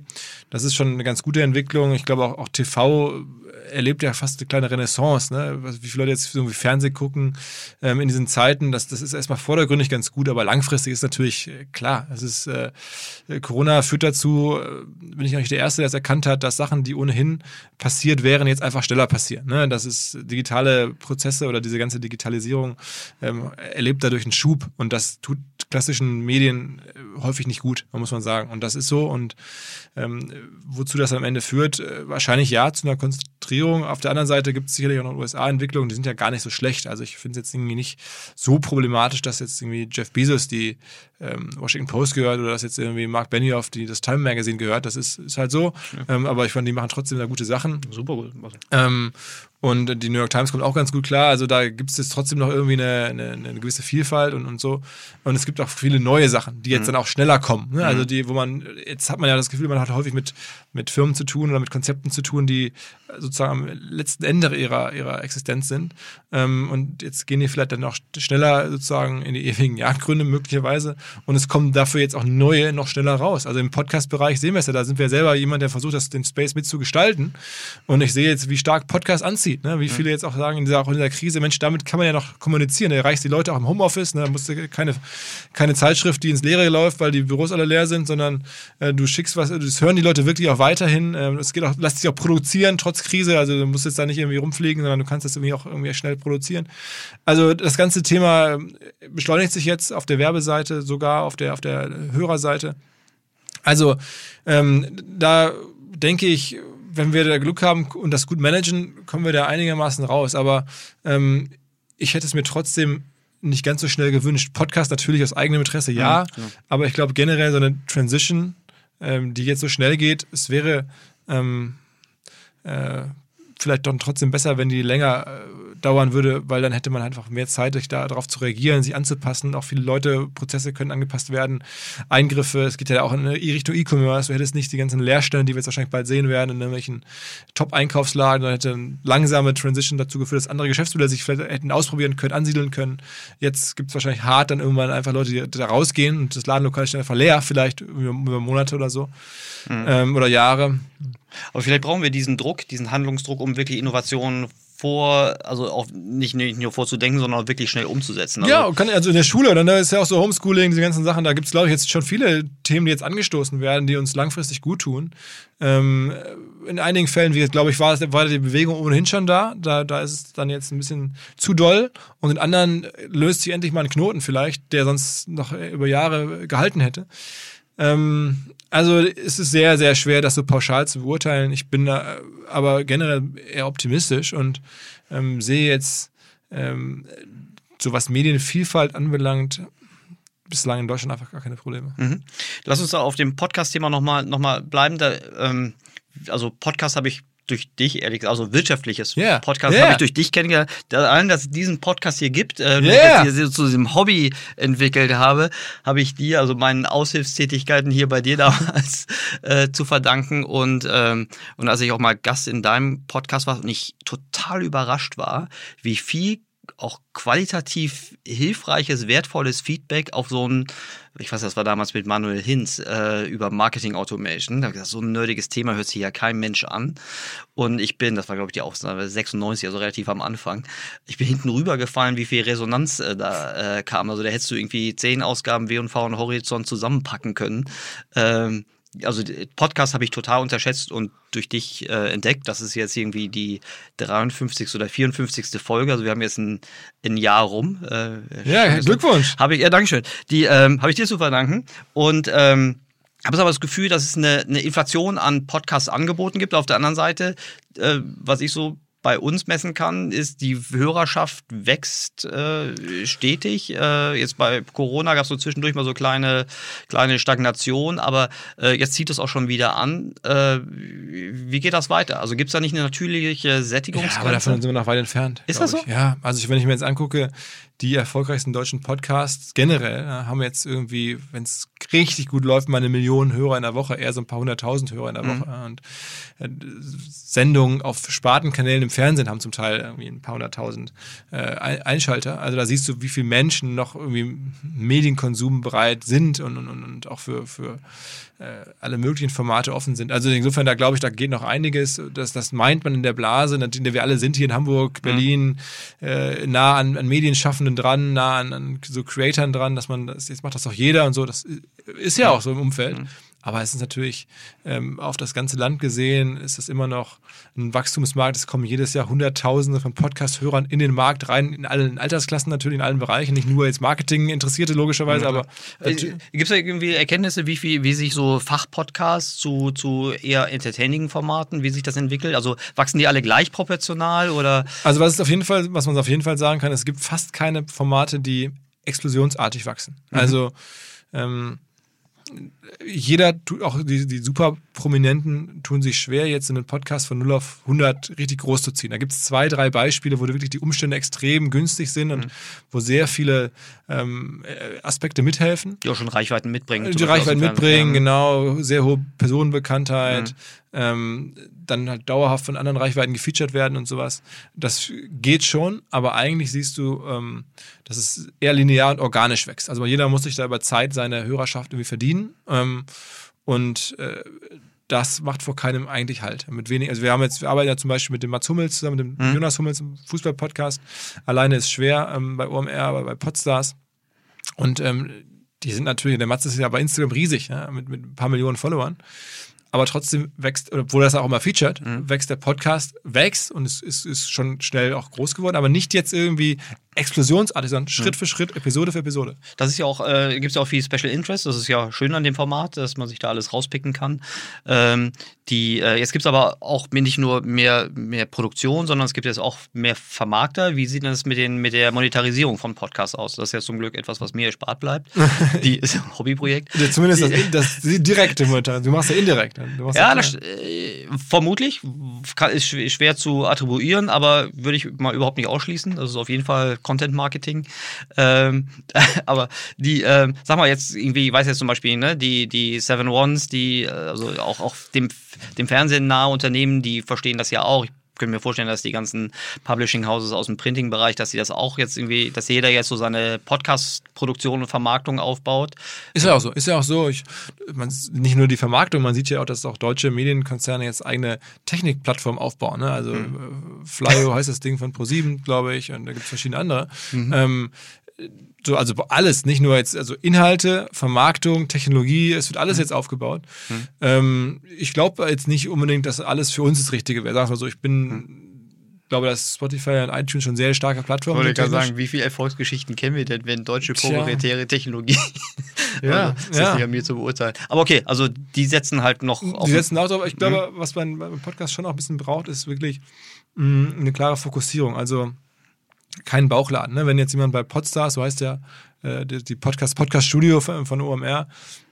Das ist schon eine ganz gute Entwicklung. Ich glaube auch, auch TV erlebt ja fast eine kleine Renaissance. Ne? Wie viele Leute jetzt irgendwie Fernsehen gucken ähm, in diesen Zeiten, das, das ist erstmal vordergründig ganz gut, aber langfristig ist natürlich äh, klar. Es ist, äh, Corona führt dazu, äh, bin ich nicht der Erste, der es erkannt hat, dass Sachen, die ohnehin passiert wären, jetzt einfach schneller passieren. Ne? Das ist digitale Prozesse oder diese ganze Digitalisierung ähm, erlebt dadurch einen Schub und das tut klassischen Medien äh, häufig nicht gut, muss man sagen. Und das ist so. Und ähm, wozu das am Ende führt, äh, wahrscheinlich ja zu einer Konzentrierung. Auf der anderen Seite gibt es sicherlich auch noch USA-Entwicklungen, die sind ja gar nicht so schlecht. Also ich finde es jetzt irgendwie nicht so problematisch, dass jetzt irgendwie Jeff Bezos die ähm, Washington Post gehört oder dass jetzt irgendwie Mark Benioff die das Time Magazine gehört. Das ist, ist halt so. Ja. Ähm, aber ich fand, die machen trotzdem da gute Sachen. Super gut. Ähm, und die New York Times kommt auch ganz gut klar. Also da gibt es jetzt trotzdem noch irgendwie eine, eine, eine, gewisse Vielfalt und, und so. Und es gibt auch viele neue Sachen, die jetzt mhm. dann auch schneller kommen. Ne? Also mhm. die, wo man, jetzt hat man ja das Gefühl, man hat häufig mit, mit Firmen zu tun oder mit Konzepten zu tun, die sozusagen am letzten Ende ihrer, ihrer Existenz sind. Ähm, und jetzt gehen die vielleicht dann noch schneller sozusagen in die ewigen Jagdgründe möglicherweise. Und es kommen dafür jetzt auch neue noch schneller raus. Also im Podcast-Bereich sehen wir es ja, da sind wir selber jemand, der versucht, das, den Space mitzugestalten. Und ich sehe jetzt, wie stark Podcast anzieht. Ne? Wie viele jetzt auch sagen, in dieser, auch in dieser Krise, Mensch, damit kann man ja noch kommunizieren. Da erreicht die Leute auch im Homeoffice. Ne? Da musst du keine, keine Zeitschrift, die ins Leere läuft, weil die Büros alle leer sind, sondern äh, du schickst was, das hören die Leute wirklich auch weiterhin. Äh, es geht auch, lässt sich auch produzieren, trotz Krise. Also du musst jetzt da nicht irgendwie rumfliegen, sondern du kannst das irgendwie auch irgendwie schnell produzieren. Also das ganze Thema ähm, beschleunigt sich jetzt auf der Werbeseite, sogar auf der, auf der Hörerseite. Also ähm, da denke ich, wenn wir da Glück haben und das gut managen, kommen wir da einigermaßen raus. Aber ähm, ich hätte es mir trotzdem nicht ganz so schnell gewünscht. Podcast natürlich aus eigenem Interesse, ja. ja, ja. Aber ich glaube generell so eine Transition, ähm, die jetzt so schnell geht, es wäre ähm, äh, vielleicht dann trotzdem besser, wenn die länger äh, dauern würde, weil dann hätte man einfach mehr Zeit, sich darauf zu reagieren, sich anzupassen. Auch viele Leute, Prozesse können angepasst werden. Eingriffe, es geht ja auch in Richtung E-Commerce. Du hättest nicht die ganzen Leerstellen, die wir jetzt wahrscheinlich bald sehen werden, in irgendwelchen Top-Einkaufslagen. Dann hätte eine langsame Transition dazu geführt, dass andere Geschäftsmodelle sich vielleicht hätten ausprobieren können, ansiedeln können. Jetzt gibt es wahrscheinlich hart dann irgendwann einfach Leute, die da rausgehen und das Ladenlokal ist dann einfach leer, vielleicht über, über Monate oder so. Mhm. Ähm, oder Jahre. Aber vielleicht brauchen wir diesen Druck, diesen Handlungsdruck, um wirklich Innovationen vor, also auch nicht, nicht nur vorzudenken, sondern auch wirklich schnell umzusetzen. Also ja, kann, also in der Schule, dann ist ja auch so Homeschooling, diese ganzen Sachen, da gibt es, glaube ich, jetzt schon viele Themen, die jetzt angestoßen werden, die uns langfristig gut tun. Ähm, in einigen Fällen, wie glaube ich, war, war die Bewegung ohnehin schon da. da. Da ist es dann jetzt ein bisschen zu doll. Und in anderen löst sich endlich mal ein Knoten vielleicht, der sonst noch über Jahre gehalten hätte. Ähm, also es ist sehr, sehr schwer, das so pauschal zu beurteilen. Ich bin da aber generell eher optimistisch und ähm, sehe jetzt, ähm, so was Medienvielfalt anbelangt, bislang in Deutschland einfach gar keine Probleme. Mhm. Lass uns da auf dem Podcast-Thema nochmal noch mal bleiben. Da, ähm, also Podcast habe ich durch dich, ehrlich gesagt, also wirtschaftliches yeah. Podcast yeah. habe ich durch dich kennengelernt. Allein, dass es diesen Podcast hier gibt, äh, yeah. dass ich das zu diesem Hobby entwickelt habe, habe ich dir, also meinen Aushilfstätigkeiten hier bei dir damals äh, zu verdanken. Und, ähm, und als ich auch mal Gast in deinem Podcast war und ich total überrascht war, wie viel auch qualitativ hilfreiches, wertvolles Feedback auf so ein, ich weiß, das war damals mit Manuel Hinz äh, über Marketing Automation. Da gesagt, so ein nerdiges Thema hört sich ja kein Mensch an. Und ich bin, das war glaube ich die Ausnahme, 96, also relativ am Anfang. Ich bin hinten rübergefallen, wie viel Resonanz äh, da äh, kam. Also da hättest du irgendwie zehn Ausgaben W&V und Horizont zusammenpacken können. Ähm, also Podcast habe ich total unterschätzt und durch dich äh, entdeckt. Das ist jetzt irgendwie die 53. oder 54. Folge. Also wir haben jetzt ein, ein Jahr rum. Äh, ja, Glückwunsch. Habe ich, ja, Dankeschön. Die ähm, habe ich dir zu verdanken. Und ähm, habe aber das Gefühl, dass es eine, eine Inflation an Podcast-Angeboten gibt. Auf der anderen Seite, äh, was ich so bei uns messen kann, ist, die Hörerschaft wächst äh, stetig. Äh, jetzt bei Corona gab es so zwischendurch mal so kleine, kleine Stagnation, aber äh, jetzt zieht es auch schon wieder an. Äh, wie geht das weiter? Also gibt es da nicht eine natürliche Sättigungsgrenze? Ja, aber davon sind wir noch weit entfernt. Ist das so? Ich. Ja, also wenn ich mir jetzt angucke, die erfolgreichsten deutschen Podcasts generell äh, haben jetzt irgendwie, wenn es richtig gut läuft, mal eine Million Hörer in der Woche, eher so ein paar hunderttausend Hörer in der Mhm. Woche. Und äh, Sendungen auf Spartenkanälen im Fernsehen haben zum Teil irgendwie ein paar hunderttausend äh, Ein- Einschalter. Also da siehst du, wie viele Menschen noch irgendwie Medienkonsum bereit sind und, und, und, auch für, für alle möglichen Formate offen sind. Also insofern, da glaube ich, da geht noch einiges. Das, das meint man in der Blase, in der wir alle sind hier in Hamburg, Berlin, äh, nah an, an Medienschaffenden dran, nah an, an so Creatoren dran, dass man das, jetzt macht das doch jeder und so. Das ist ja auch so im Umfeld. Aber es ist natürlich ähm, auf das ganze Land gesehen, ist das immer noch ein Wachstumsmarkt. Es kommen jedes Jahr Hunderttausende von Podcast-Hörern in den Markt rein, in allen Altersklassen natürlich, in allen Bereichen. Nicht nur jetzt Marketing-Interessierte logischerweise, aber Gibt es da irgendwie Erkenntnisse, wie, viel, wie sich so Fachpodcasts zu, zu eher entertaining Formaten, wie sich das entwickelt? Also wachsen die alle gleich proportional oder? Also was ist auf jeden Fall, was man auf jeden Fall sagen kann, es gibt fast keine Formate, die explosionsartig wachsen. Also ähm, jeder, tut- auch die, die super Prominenten tun sich schwer, jetzt in einen Podcast von 0 auf 100 richtig groß zu ziehen. Da gibt es zwei, drei Beispiele, wo wirklich die Umstände extrem günstig sind und wo sehr viele ähm, äh, Aspekte mithelfen. Die auch schon Reichweiten mitbringen. Die zum Beispiel aus Reichweite dem mitbringen, Fernsehen. genau, sehr hohe Personenbekanntheit, ähm, dann halt dauerhaft von anderen Reichweiten gefeatured werden und sowas. Das geht schon, aber eigentlich siehst du, ähm, dass es eher linear und organisch wächst. Also jeder muss sich da über Zeit seine Hörerschaft irgendwie verdienen. Ähm, und äh, das macht vor keinem eigentlich halt. Mit wenig, also wir haben jetzt, wir arbeiten ja zum Beispiel mit dem Mats Hummels zusammen, mit dem Jonas Hummels im Fußball-Podcast. Alleine ist schwer ähm, bei OMR, aber bei Podstars. Und ähm, die sind natürlich, der Mats ist ja bei Instagram riesig, ja, mit, mit ein paar Millionen Followern. Aber trotzdem wächst, obwohl das auch immer featured, wächst der Podcast, wächst und es ist, ist schon schnell auch groß geworden, aber nicht jetzt irgendwie explosionsartig, sondern Schritt für Schritt, Episode für Episode. Das ist ja auch, äh, gibt es ja auch viel Special Interest. Das ist ja schön an dem Format, dass man sich da alles rauspicken kann. Ähm, die, äh, jetzt gibt es aber auch nicht nur mehr, mehr Produktion, sondern es gibt jetzt auch mehr Vermarkter. Wie sieht denn das mit, den, mit der Monetarisierung von Podcasts aus? Das ist ja zum Glück etwas, was mir erspart bleibt. Die ist ein Hobbyprojekt. Ja, Zumindest das, das, die direkte Monetarisierung. Du machst ja indirekt. Ja, das, äh, vermutlich. Kann, ist schw- schwer zu attribuieren, aber würde ich mal überhaupt nicht ausschließen. Das ist auf jeden Fall Content Marketing. Ähm, aber die, ähm, sag mal jetzt irgendwie, ich weiß jetzt zum Beispiel, ne, die, die Seven Ones, die, äh, also auch, auch dem, dem Fernsehen nahe Unternehmen, die verstehen das ja auch. Ich könnte mir vorstellen, dass die ganzen Publishing Houses aus dem Printing-Bereich, dass sie das auch jetzt irgendwie, dass jeder jetzt so seine Podcast-Produktion und Vermarktung aufbaut. Ist ja auch so, ist ja auch so. Ich, man, nicht nur die Vermarktung, man sieht ja auch, dass auch deutsche Medienkonzerne jetzt eigene Technikplattformen aufbauen. Ne? Also äh, Flyo heißt das Ding von ProSieben, glaube ich, und da gibt es verschiedene andere. Ähm, so, also alles, nicht nur jetzt, also Inhalte, Vermarktung, Technologie, es wird alles jetzt aufgebaut. Ähm, ich glaube jetzt nicht unbedingt, dass alles für uns das Richtige wäre. Sagen wir so, ich bin, glaube, dass Spotify und iTunes schon sehr starke Plattformen Ich wollte sind. gerade sagen, wie viele Erfolgsgeschichten kennen wir denn, wenn deutsche proprietäre Technologie. Ja, also, das ja. ist nicht an mir zu beurteilen. Aber okay, also die setzen halt noch auf. Die setzen auch drauf. Ich glaube, was man beim Podcast schon auch ein bisschen braucht, ist wirklich mh, eine klare Fokussierung. Also kein Bauchladen. Ne? Wenn jetzt jemand bei Podstars, so heißt ja äh, die, die Podcast, Podcast Studio von, von OMR,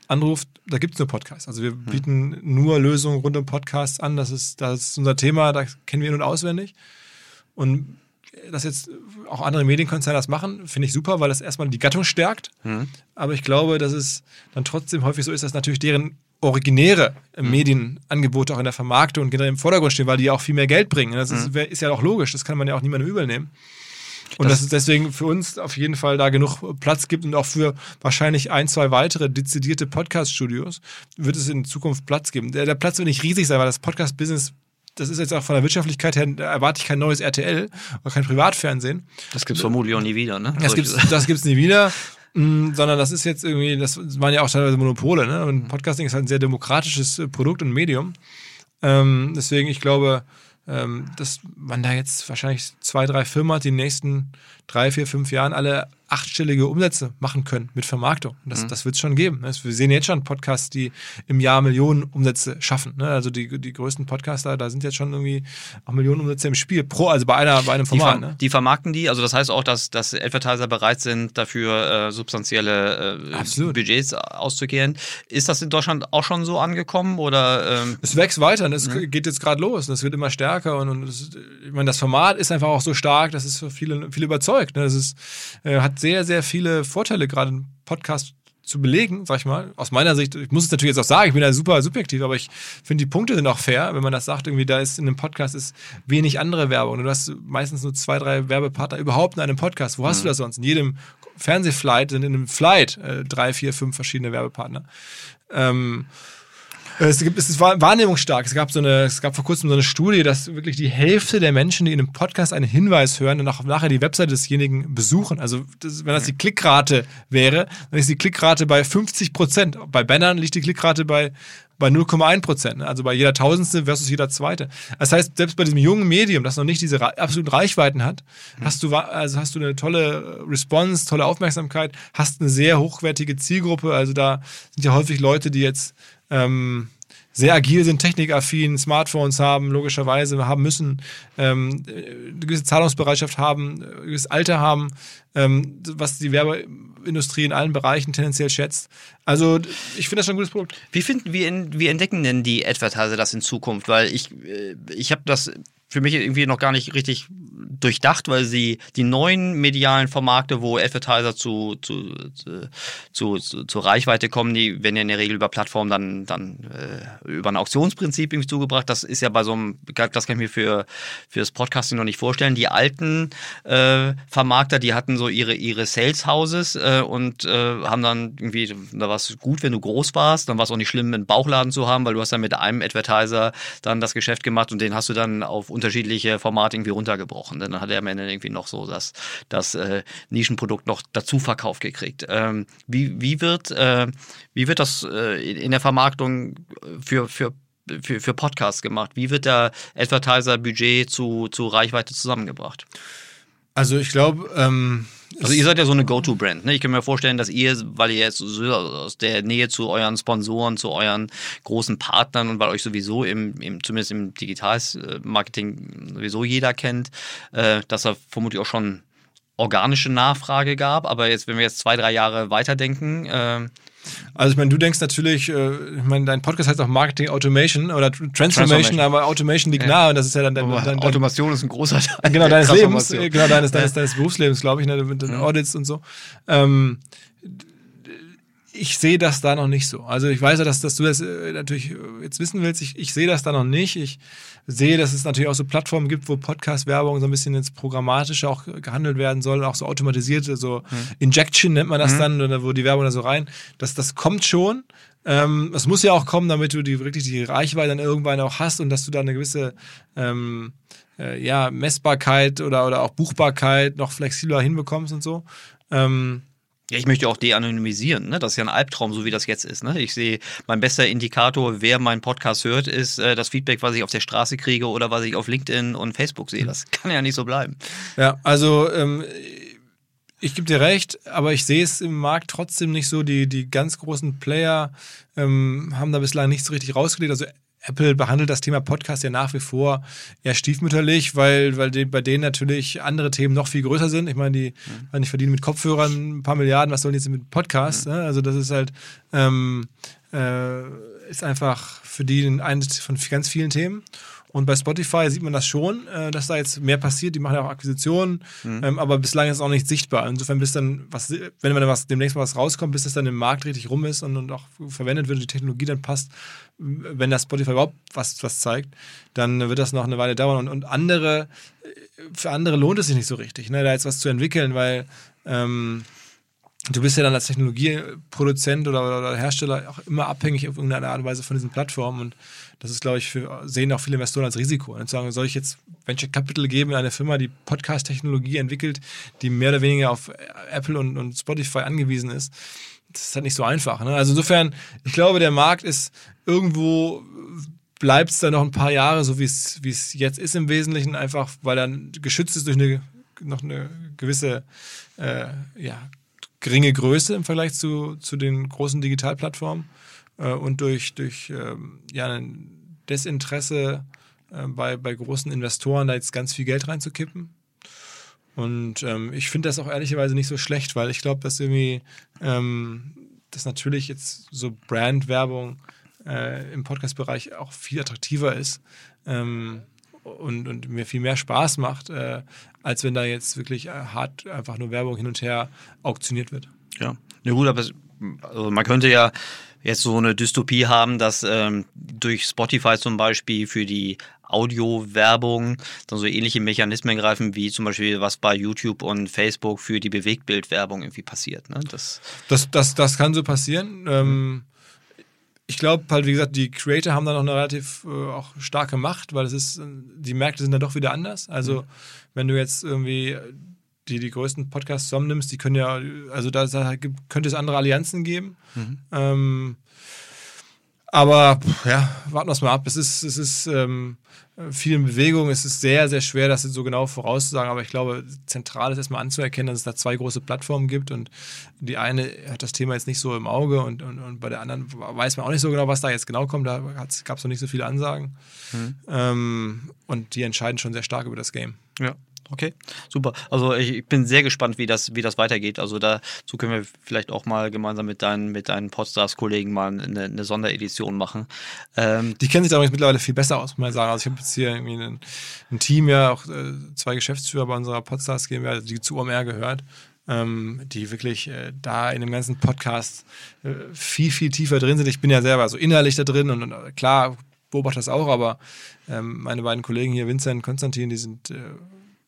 anruft, da gibt es nur Podcasts. Also wir bieten nur Lösungen rund um Podcasts an. Das ist, das ist unser Thema, da kennen wir ihn und auswendig. Und dass jetzt auch andere Medienkonzerne das machen, finde ich super, weil das erstmal die Gattung stärkt. Aber ich glaube, dass es dann trotzdem häufig so ist, dass natürlich deren originäre Medienangebote auch in der Vermarktung und generell im Vordergrund stehen, weil die auch viel mehr Geld bringen. Das ist, wär- ist ja auch logisch, das kann man ja auch niemandem übel nehmen. Und dass es deswegen für uns auf jeden Fall da genug Platz gibt und auch für wahrscheinlich ein, zwei weitere dezidierte Podcast-Studios wird es in Zukunft Platz geben. Der, der Platz wird nicht riesig sein, weil das Podcast-Business, das ist jetzt auch von der Wirtschaftlichkeit her, da erwarte ich kein neues RTL oder kein Privatfernsehen. Das gibt es vermutlich auch nie wieder, ne? Das gibt's, das gibt's nie wieder. Mm, sondern das ist jetzt irgendwie, das waren ja auch teilweise Monopole, ne? Und Podcasting ist halt ein sehr demokratisches äh, Produkt und Medium. Ähm, deswegen, ich glaube, dass man da jetzt wahrscheinlich zwei, drei Firmen hat, die in den nächsten drei, vier, fünf Jahren alle achtstellige Umsätze machen können mit Vermarktung. Das, das wird es schon geben. ne? Wir sehen jetzt schon Podcasts, die im Jahr Millionen Umsätze schaffen. ne? Also die, die größten Podcaster, da sind jetzt schon irgendwie auch Millionen Umsätze im Spiel. Pro, also bei einer, bei einem Die, Format. ver Ne? die vermarkten die, also das heißt auch, dass, dass Advertiser bereit sind, dafür äh, substanzielle äh. Budgets auszugehen. Ist das in Deutschland auch schon so angekommen oder ähm, Es wächst weiter und es geht jetzt gerade los und es wird immer stärker und, und es, ich meine, das Format ist einfach auch so stark, dass es für viele, viele überzeugt. überzeugt. Ne? Das ist, äh, hat sehr, sehr viele Vorteile, gerade ein Podcast zu belegen, sag ich mal. Aus meiner Sicht, ich muss es natürlich jetzt auch sagen, ich bin da super subjektiv, aber ich finde, die Punkte sind auch fair, wenn man das sagt, irgendwie da ist in einem Podcast ist wenig andere Werbung. Du hast meistens nur zwei, drei Werbepartner überhaupt in einem Podcast. Wo hast mhm. du das sonst? In jedem Fernsehflight sind in einem Flight äh, drei, vier, fünf verschiedene Werbepartner. Ähm, es, gibt, es ist wahrnehmungsstark. Es gab, so eine, es gab vor kurzem so eine Studie, dass wirklich die Hälfte der Menschen, die in einem Podcast einen Hinweis hören und auch nachher die Webseite desjenigen besuchen. Also, das, wenn das die Klickrate wäre, dann ist die Klickrate bei 50 Prozent. Bei Bannern liegt die Klickrate bei, bei 0,1 Prozent. Ne? Also bei jeder Tausendste versus jeder Zweite. Das heißt, selbst bei diesem jungen Medium, das noch nicht diese absoluten Reichweiten hat, mhm. hast, du, also hast du eine tolle Response, tolle Aufmerksamkeit, hast eine sehr hochwertige Zielgruppe. Also da sind ja häufig Leute, die jetzt ähm, sehr agil sind, technikaffin, Smartphones haben, logischerweise haben müssen, ähm, eine gewisse Zahlungsbereitschaft haben, ein gewisses Alter haben, ähm, was die Werbeindustrie in allen Bereichen tendenziell schätzt. Also ich finde das schon ein gutes Produkt. Wie finden wie, wie entdecken denn die Advertiser das in Zukunft? Weil ich, äh, ich habe das für mich irgendwie noch gar nicht richtig durchdacht, weil sie die neuen medialen Vermarkte, wo Advertiser zu, zu, zu, zu, zu Reichweite kommen, die werden ja in der Regel über Plattformen dann, dann äh, über ein Auktionsprinzip irgendwie zugebracht. Das ist ja bei so einem, das kann ich mir für, für das Podcasting noch nicht vorstellen. Die alten äh, Vermarkter, die hatten so ihre, ihre Sales Houses äh, und äh, haben dann irgendwie, da war es gut, wenn du groß warst, dann war es auch nicht schlimm, einen Bauchladen zu haben, weil du hast dann mit einem Advertiser dann das Geschäft gemacht und den hast du dann auf unterschiedliche Formate irgendwie runtergebrochen. Dann hat er am Ende irgendwie noch so das, das äh, Nischenprodukt noch dazu verkauft gekriegt. Ähm, wie, wie, wird, äh, wie wird das äh, in der Vermarktung für, für für, für Podcasts gemacht? Wie wird der Advertiser-Budget zu, zu Reichweite zusammengebracht? Also ich glaube, ähm, also ihr seid ja so eine Go-To-Brand. Ne? Ich kann mir vorstellen, dass ihr, weil ihr jetzt aus der Nähe zu euren Sponsoren, zu euren großen Partnern und weil euch sowieso im, im zumindest im Digital-Marketing sowieso jeder kennt, äh, dass da vermutlich auch schon organische Nachfrage gab. Aber jetzt, wenn wir jetzt zwei, drei Jahre weiterdenken, äh, also ich meine, du denkst natürlich, äh, ich meine, dein Podcast heißt auch Marketing Automation oder Transformation, Transformation. aber Automation liegt nahe und das ist ja dann dein, dein, dein Automation ist ein großer Teil. Genau, deines Lebens, genau, deines, deines, deines Berufslebens, glaube ich, ne, mit den Audits und so. Ähm, ich sehe das da noch nicht so. Also ich weiß ja, dass, dass du das äh, natürlich äh, jetzt wissen willst. Ich, ich sehe das da noch nicht. Ich sehe, dass es natürlich auch so Plattformen gibt, wo Podcast-Werbung so ein bisschen ins Programmatische auch gehandelt werden soll, auch so automatisierte, so mhm. Injection nennt man das mhm. dann, oder wo die Werbung da so rein. Das, das kommt schon. Ähm, es muss ja auch kommen, damit du die wirklich die Reichweite dann irgendwann auch hast und dass du da eine gewisse ähm, äh, ja, Messbarkeit oder, oder auch Buchbarkeit noch flexibler hinbekommst und so. Ähm, ja, ich möchte auch de-anonymisieren. Ne? Das ist ja ein Albtraum, so wie das jetzt ist. Ne? Ich sehe, mein bester Indikator, wer meinen Podcast hört, ist äh, das Feedback, was ich auf der Straße kriege oder was ich auf LinkedIn und Facebook sehe. Das kann ja nicht so bleiben. Ja, also ähm, ich gebe dir recht, aber ich sehe es im Markt trotzdem nicht so. Die, die ganz großen Player ähm, haben da bislang nicht so richtig rausgelegt. Also Apple behandelt das Thema Podcast ja nach wie vor eher stiefmütterlich, weil, weil die, bei denen natürlich andere Themen noch viel größer sind. Ich meine, die mhm. ich verdienen mit Kopfhörern ein paar Milliarden, was sollen die jetzt mit Podcasts? Mhm. Ne? Also das ist halt ähm, äh, ist einfach für die eines von ganz vielen Themen. Und bei Spotify sieht man das schon, äh, dass da jetzt mehr passiert. Die machen ja auch Akquisitionen, mhm. ähm, aber bislang ist es auch nicht sichtbar. Insofern, bis dann was, wenn dann was demnächst mal was rauskommt, bis das dann im Markt richtig rum ist und, und auch verwendet wird und die Technologie dann passt, wenn das Spotify überhaupt was, was zeigt, dann wird das noch eine Weile dauern. Und, und andere, für andere lohnt es sich nicht so richtig, ne, da jetzt was zu entwickeln, weil ähm, du bist ja dann als Technologieproduzent oder, oder, Hersteller auch immer abhängig auf irgendeine Art und Weise von diesen Plattformen. Und das ist, glaube ich, für, sehen auch viele Investoren als Risiko. Und sagen, soll ich jetzt Venture Capital geben in eine Firma, die Podcast-Technologie entwickelt, die mehr oder weniger auf Apple und, und Spotify angewiesen ist? Das ist halt nicht so einfach. Ne? Also insofern, ich glaube, der Markt ist irgendwo bleibt es dann noch ein paar Jahre, so wie es jetzt ist im Wesentlichen, einfach weil dann geschützt ist durch eine, noch eine gewisse äh, ja, geringe Größe im Vergleich zu, zu den großen Digitalplattformen und durch, durch ähm, ja, ein Desinteresse äh, bei, bei großen Investoren da jetzt ganz viel Geld reinzukippen. Und ähm, ich finde das auch ehrlicherweise nicht so schlecht, weil ich glaube, dass irgendwie ähm, das natürlich jetzt so Brandwerbung äh, im Podcast-Bereich auch viel attraktiver ist. Ähm, und, und mir viel mehr Spaß macht, äh, als wenn da jetzt wirklich äh, hart einfach nur Werbung hin und her auktioniert wird. Ja, ja gut, aber es, also man könnte ja jetzt so eine Dystopie haben, dass ähm, durch Spotify zum Beispiel für die Audio-Werbung dann so ähnliche Mechanismen greifen, wie zum Beispiel was bei YouTube und Facebook für die Bewegtbildwerbung irgendwie passiert. Ne? Das, das, das, das kann so passieren. Ähm, ich glaube halt, wie gesagt, die Creator haben da noch eine relativ äh, auch starke Macht, weil es ist, die Märkte sind dann doch wieder anders. Also, mhm. wenn du jetzt irgendwie die, die größten Podcasts zusammennimmst, die können ja, also da, da könnte es andere Allianzen geben. Mhm. Ähm, aber ja, warten wir es mal ab. Es ist, es ist ähm, viel in Bewegung. Es ist sehr, sehr schwer, das so genau vorauszusagen. Aber ich glaube, zentral ist erstmal anzuerkennen, dass es da zwei große Plattformen gibt. Und die eine hat das Thema jetzt nicht so im Auge und, und, und bei der anderen weiß man auch nicht so genau, was da jetzt genau kommt. Da gab es noch nicht so viele Ansagen. Mhm. Ähm, und die entscheiden schon sehr stark über das Game. Ja. Okay, super. Also ich bin sehr gespannt, wie das, wie das weitergeht. Also dazu können wir vielleicht auch mal gemeinsam mit deinen, mit deinen Podstars-Kollegen mal eine, eine, Sonderedition machen. Ähm die kennen sich da mittlerweile viel besser aus, muss man sagen. Also ich habe jetzt hier irgendwie ein, ein, Team, ja auch äh, zwei Geschäftsführer bei unserer Podstars GmbH, die zu OMR gehört. Ähm, die wirklich äh, da in dem ganzen Podcast äh, viel, viel tiefer drin sind. Ich bin ja selber so innerlich da drin und, und äh, klar beobachte das auch, aber ähm, meine beiden Kollegen hier, Vincent und Konstantin, die sind äh,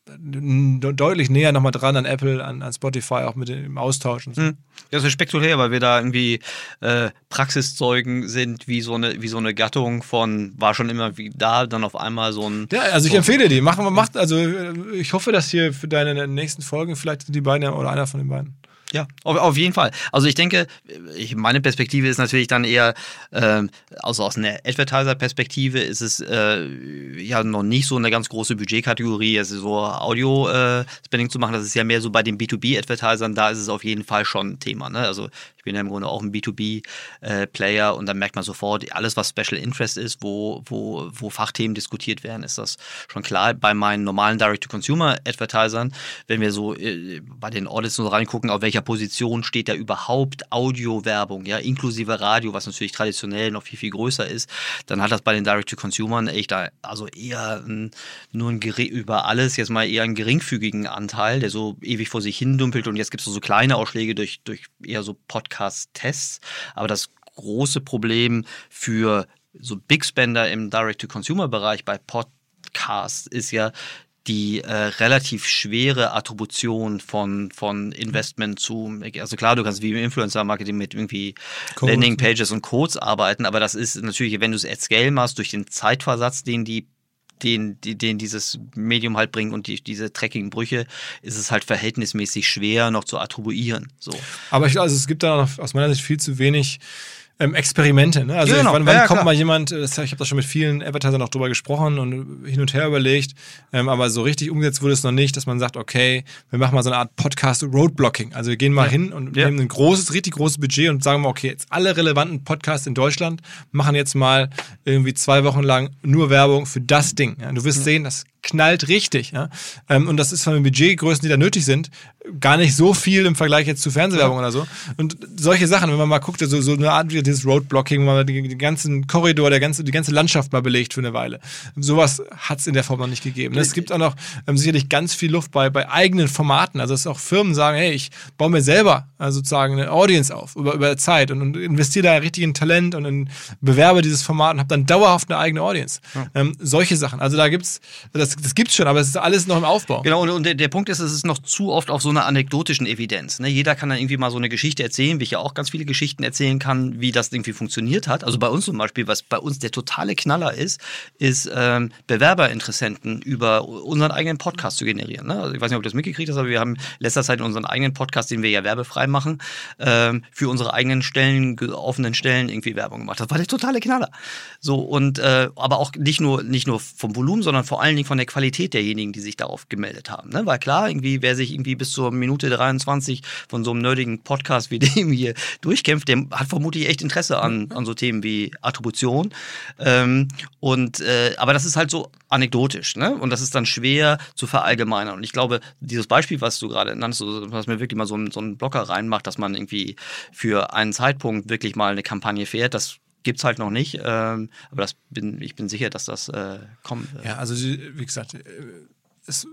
deutlich näher nochmal dran an Apple, an, an Spotify, auch mit dem Austausch. Und so. Hm. Ja, das ist spektakulär, weil wir da irgendwie äh, Praxiszeugen sind, wie so, eine, wie so eine Gattung von, war schon immer wie da, dann auf einmal so ein. Ja, also ich so empfehle die. Machen wir, macht, also ich hoffe, dass hier für deine nächsten Folgen vielleicht die beiden oder einer von den beiden. Ja, auf, auf, jeden Fall. Also ich denke, ich, meine Perspektive ist natürlich dann eher, äh, also aus einer Advertiser-Perspektive ist es äh, ja noch nicht so eine ganz große Budgetkategorie, also so Audio-Spending äh, zu machen. Das ist ja mehr so bei den B2B-Advertisern, da ist es auf jeden Fall schon ein Thema. Ne? Also bin ja im Grunde auch ein B2B-Player äh, und dann merkt man sofort, alles was Special Interest ist, wo, wo, wo Fachthemen diskutiert werden, ist das schon klar. Bei meinen normalen Direct-to-Consumer-Advertisern, wenn wir so äh, bei den Audits so reingucken, auf welche welcher Position steht da überhaupt Audio-Werbung, ja, inklusive Radio, was natürlich traditionell noch viel, viel größer ist, dann hat das bei den Direct-to-Consumern echt da, also eher ein, nur ein über alles jetzt mal eher einen geringfügigen Anteil, der so ewig vor sich hin dümpelt und jetzt gibt es so kleine Ausschläge durch, durch eher so Podcast-Tests, aber das große Problem für so Big Spender im Direct-to-Consumer-Bereich bei Podcasts ist ja, die äh, relativ schwere Attribution von, von Investment zu, also klar, du kannst wie im Influencer-Marketing mit irgendwie Codes. Landing-Pages und Codes arbeiten, aber das ist natürlich, wenn du es at scale machst, durch den Zeitversatz, den die den, den dieses Medium halt bringt und die, diese Tracking-Brüche, ist es halt verhältnismäßig schwer noch zu attribuieren. So. Aber ich, also es gibt da aus meiner Sicht viel zu wenig ähm, Experimente. Ne? Also genau. wann, wann ja, kommt mal jemand, äh, das, ich habe da schon mit vielen Advertisern noch drüber gesprochen und hin und her überlegt, ähm, aber so richtig umgesetzt wurde es noch nicht, dass man sagt, okay, wir machen mal so eine Art Podcast-Roadblocking. Also wir gehen mal ja. hin und ja. nehmen ein großes, richtig großes Budget und sagen mal, okay, jetzt alle relevanten Podcasts in Deutschland machen jetzt mal irgendwie zwei Wochen lang nur Werbung für das Ding. Ja? Du wirst sehen, das knallt richtig. Ja? Ähm, und das ist von den Budgetgrößen, die da nötig sind, gar nicht so viel im Vergleich jetzt zu Fernsehwerbung ja. oder so. Und solche Sachen, wenn man mal guckt, so, so eine Art wie dieses Roadblocking, wo man den, den ganzen Korridor, der ganze, die ganze Landschaft mal belegt für eine Weile. Sowas hat es in der Form noch nicht gegeben. Es gibt auch noch ähm, sicherlich ganz viel Luft bei, bei eigenen Formaten. Also dass auch Firmen sagen, hey, ich baue mir selber äh, sozusagen eine Audience auf über, über Zeit und, und investiere da richtig in Talent und in, bewerbe dieses Format und habe dann dauerhaft eine eigene Audience. Ja. Ähm, solche Sachen. Also da gibt's, das, das gibt's schon, aber es ist alles noch im Aufbau. Genau, und, und der, der Punkt ist, es ist noch zu oft auf so einer anekdotischen Evidenz. Ne? Jeder kann dann irgendwie mal so eine Geschichte erzählen, wie ich ja auch ganz viele Geschichten erzählen kann, wie das irgendwie funktioniert hat. Also bei uns zum Beispiel, was bei uns der totale Knaller ist, ist ähm, Bewerberinteressenten über unseren eigenen Podcast zu generieren. Ne? Also ich weiß nicht, ob du das mitgekriegt hast, aber wir haben letzter Zeit unseren eigenen Podcast, den wir ja werbefrei machen, ähm, für unsere eigenen Stellen, offenen Stellen irgendwie Werbung gemacht. Das war der totale Knaller. So und äh, aber auch nicht nur nicht nur vom Volumen, sondern vor allen Dingen von der Qualität derjenigen, die sich darauf gemeldet haben. Ne? Weil klar, irgendwie wer sich irgendwie bis zur Minute 23 von so einem nerdigen Podcast wie dem hier durchkämpft, der hat vermutlich echt Interesse an, an so Themen wie Attribution. Ähm, und äh, aber das ist halt so anekdotisch, ne? Und das ist dann schwer zu verallgemeinern. Und ich glaube, dieses Beispiel, was du gerade nanntest, was mir wirklich mal so so einen Blocker reinmacht, dass man irgendwie für einen Zeitpunkt wirklich mal eine Kampagne fährt, das gibt es halt noch nicht. Ähm, aber das bin, ich bin sicher, dass das äh, kommt. Ja, also wie gesagt, äh, es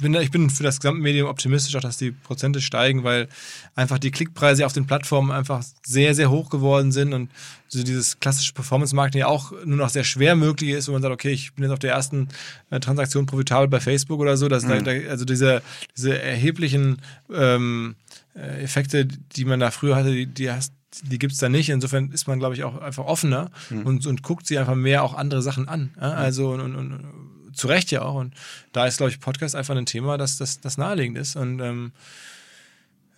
bin, ich bin für das gesamte Medium optimistisch, auch dass die Prozente steigen, weil einfach die Klickpreise auf den Plattformen einfach sehr, sehr hoch geworden sind und so dieses klassische Performance-Marketing ja auch nur noch sehr schwer möglich ist, wo man sagt, okay, ich bin jetzt auf der ersten äh, Transaktion profitabel bei Facebook oder so. Dass mhm. da, also diese, diese erheblichen ähm, äh, Effekte, die man da früher hatte, die, die hast die gibt es da nicht. Insofern ist man, glaube ich, auch einfach offener mhm. und, und guckt sich einfach mehr auch andere Sachen an. Ja? Also und, und, und zu Recht ja auch. Und da ist, glaube ich, Podcast einfach ein Thema, das, das, das naheliegend ist. Und ähm,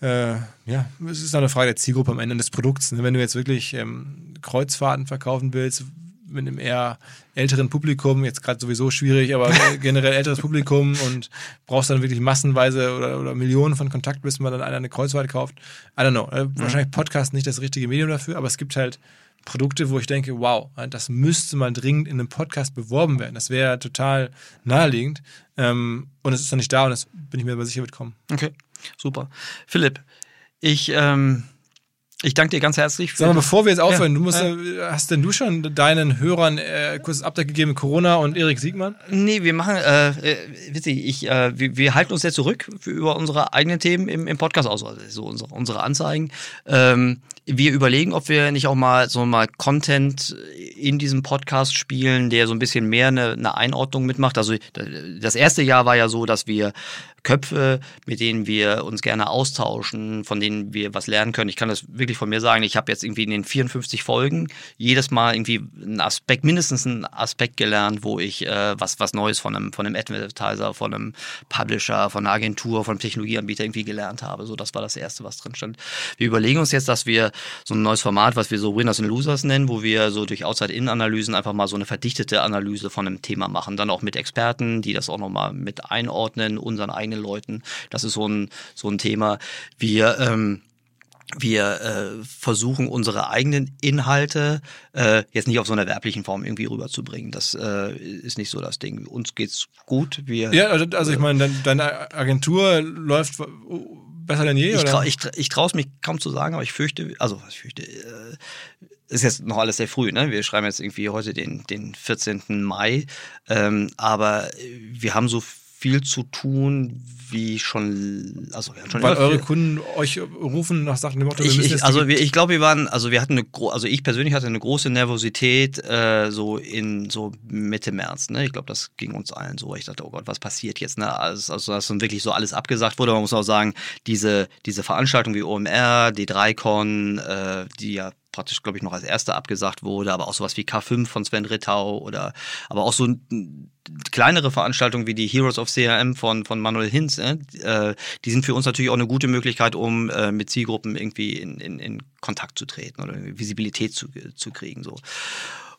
äh, ja, es ist auch eine Frage der Zielgruppe am Ende des Produkts. Ne? Wenn du jetzt wirklich ähm, Kreuzfahrten verkaufen willst, mit einem eher älteren Publikum, jetzt gerade sowieso schwierig, aber generell älteres Publikum und brauchst dann wirklich massenweise oder, oder Millionen von Kontakten, bis man dann einer eine Kreuzfahrt kauft. I don't know. Äh, wahrscheinlich Podcast nicht das richtige Medium dafür, aber es gibt halt Produkte, wo ich denke, wow, das müsste mal dringend in einem Podcast beworben werden. Das wäre total naheliegend. Ähm, und es ist dann nicht da und das bin ich mir aber sicher wird kommen. Okay, super. Philipp, ich ähm, ich danke dir ganz herzlich. Sag mal, bevor wir jetzt aufhören, ja. du musst, äh, hast denn du schon deinen Hörern äh, kurzes Update gegeben, Corona und Erik Siegmann? Nee, wir machen, äh, äh, witzig, ich, äh, wir, wir, halten uns sehr zurück für, über unsere eigenen Themen im, im Podcast aus, also so unsere, unsere Anzeigen. Ähm, wir überlegen, ob wir nicht auch mal so mal Content in diesem Podcast spielen, der so ein bisschen mehr eine, eine Einordnung mitmacht. Also das erste Jahr war ja so, dass wir Köpfe, mit denen wir uns gerne austauschen, von denen wir was lernen können. Ich kann das wirklich von mir sagen. Ich habe jetzt irgendwie in den 54 Folgen jedes Mal irgendwie einen Aspekt, mindestens einen Aspekt gelernt, wo ich äh, was, was Neues von einem, von einem Advertiser, von einem Publisher, von einer Agentur, von einem Technologieanbieter irgendwie gelernt habe. So, das war das Erste, was drin stand. Wir überlegen uns jetzt, dass wir so ein neues Format, was wir so Winners and Losers nennen, wo wir so durch Outside-In-Analysen einfach mal so eine verdichtete Analyse von einem Thema machen. Dann auch mit Experten, die das auch nochmal mit einordnen, unseren eigenen eigenen Leuten. Das ist so ein, so ein Thema. Wir, ähm, wir äh, versuchen unsere eigenen Inhalte äh, jetzt nicht auf so einer werblichen Form irgendwie rüberzubringen. Das äh, ist nicht so das Ding. Uns geht's gut. Wir, ja, also, also ich meine, deine Agentur läuft besser denn je? Ich, trau, ich, ich traue es mich kaum zu sagen, aber ich fürchte, also ich fürchte, äh, ist jetzt noch alles sehr früh, ne? Wir schreiben jetzt irgendwie heute den, den 14. Mai, ähm, aber wir haben so viel zu tun, wie schon, also schon Weil eure Kunden euch rufen nach Sachen, Motto, ich, ich, also wir, ich glaube, wir waren, also wir hatten eine, also ich persönlich hatte eine große Nervosität äh, so in so Mitte März. Ne? Ich glaube, das ging uns allen so. Ich dachte, oh Gott, was passiert jetzt? Ne? Also, also dass dann wirklich so alles abgesagt wurde. Man muss auch sagen, diese diese Veranstaltung wie OMR, die 3Con, äh, die ja praktisch, glaube ich, noch als erster abgesagt wurde, aber auch sowas wie K5 von Sven Rittau oder aber auch so kleinere Veranstaltungen wie die Heroes of CRM von, von Manuel Hinz, äh, die sind für uns natürlich auch eine gute Möglichkeit, um äh, mit Zielgruppen irgendwie in, in, in Kontakt zu treten oder Visibilität zu, zu kriegen. So.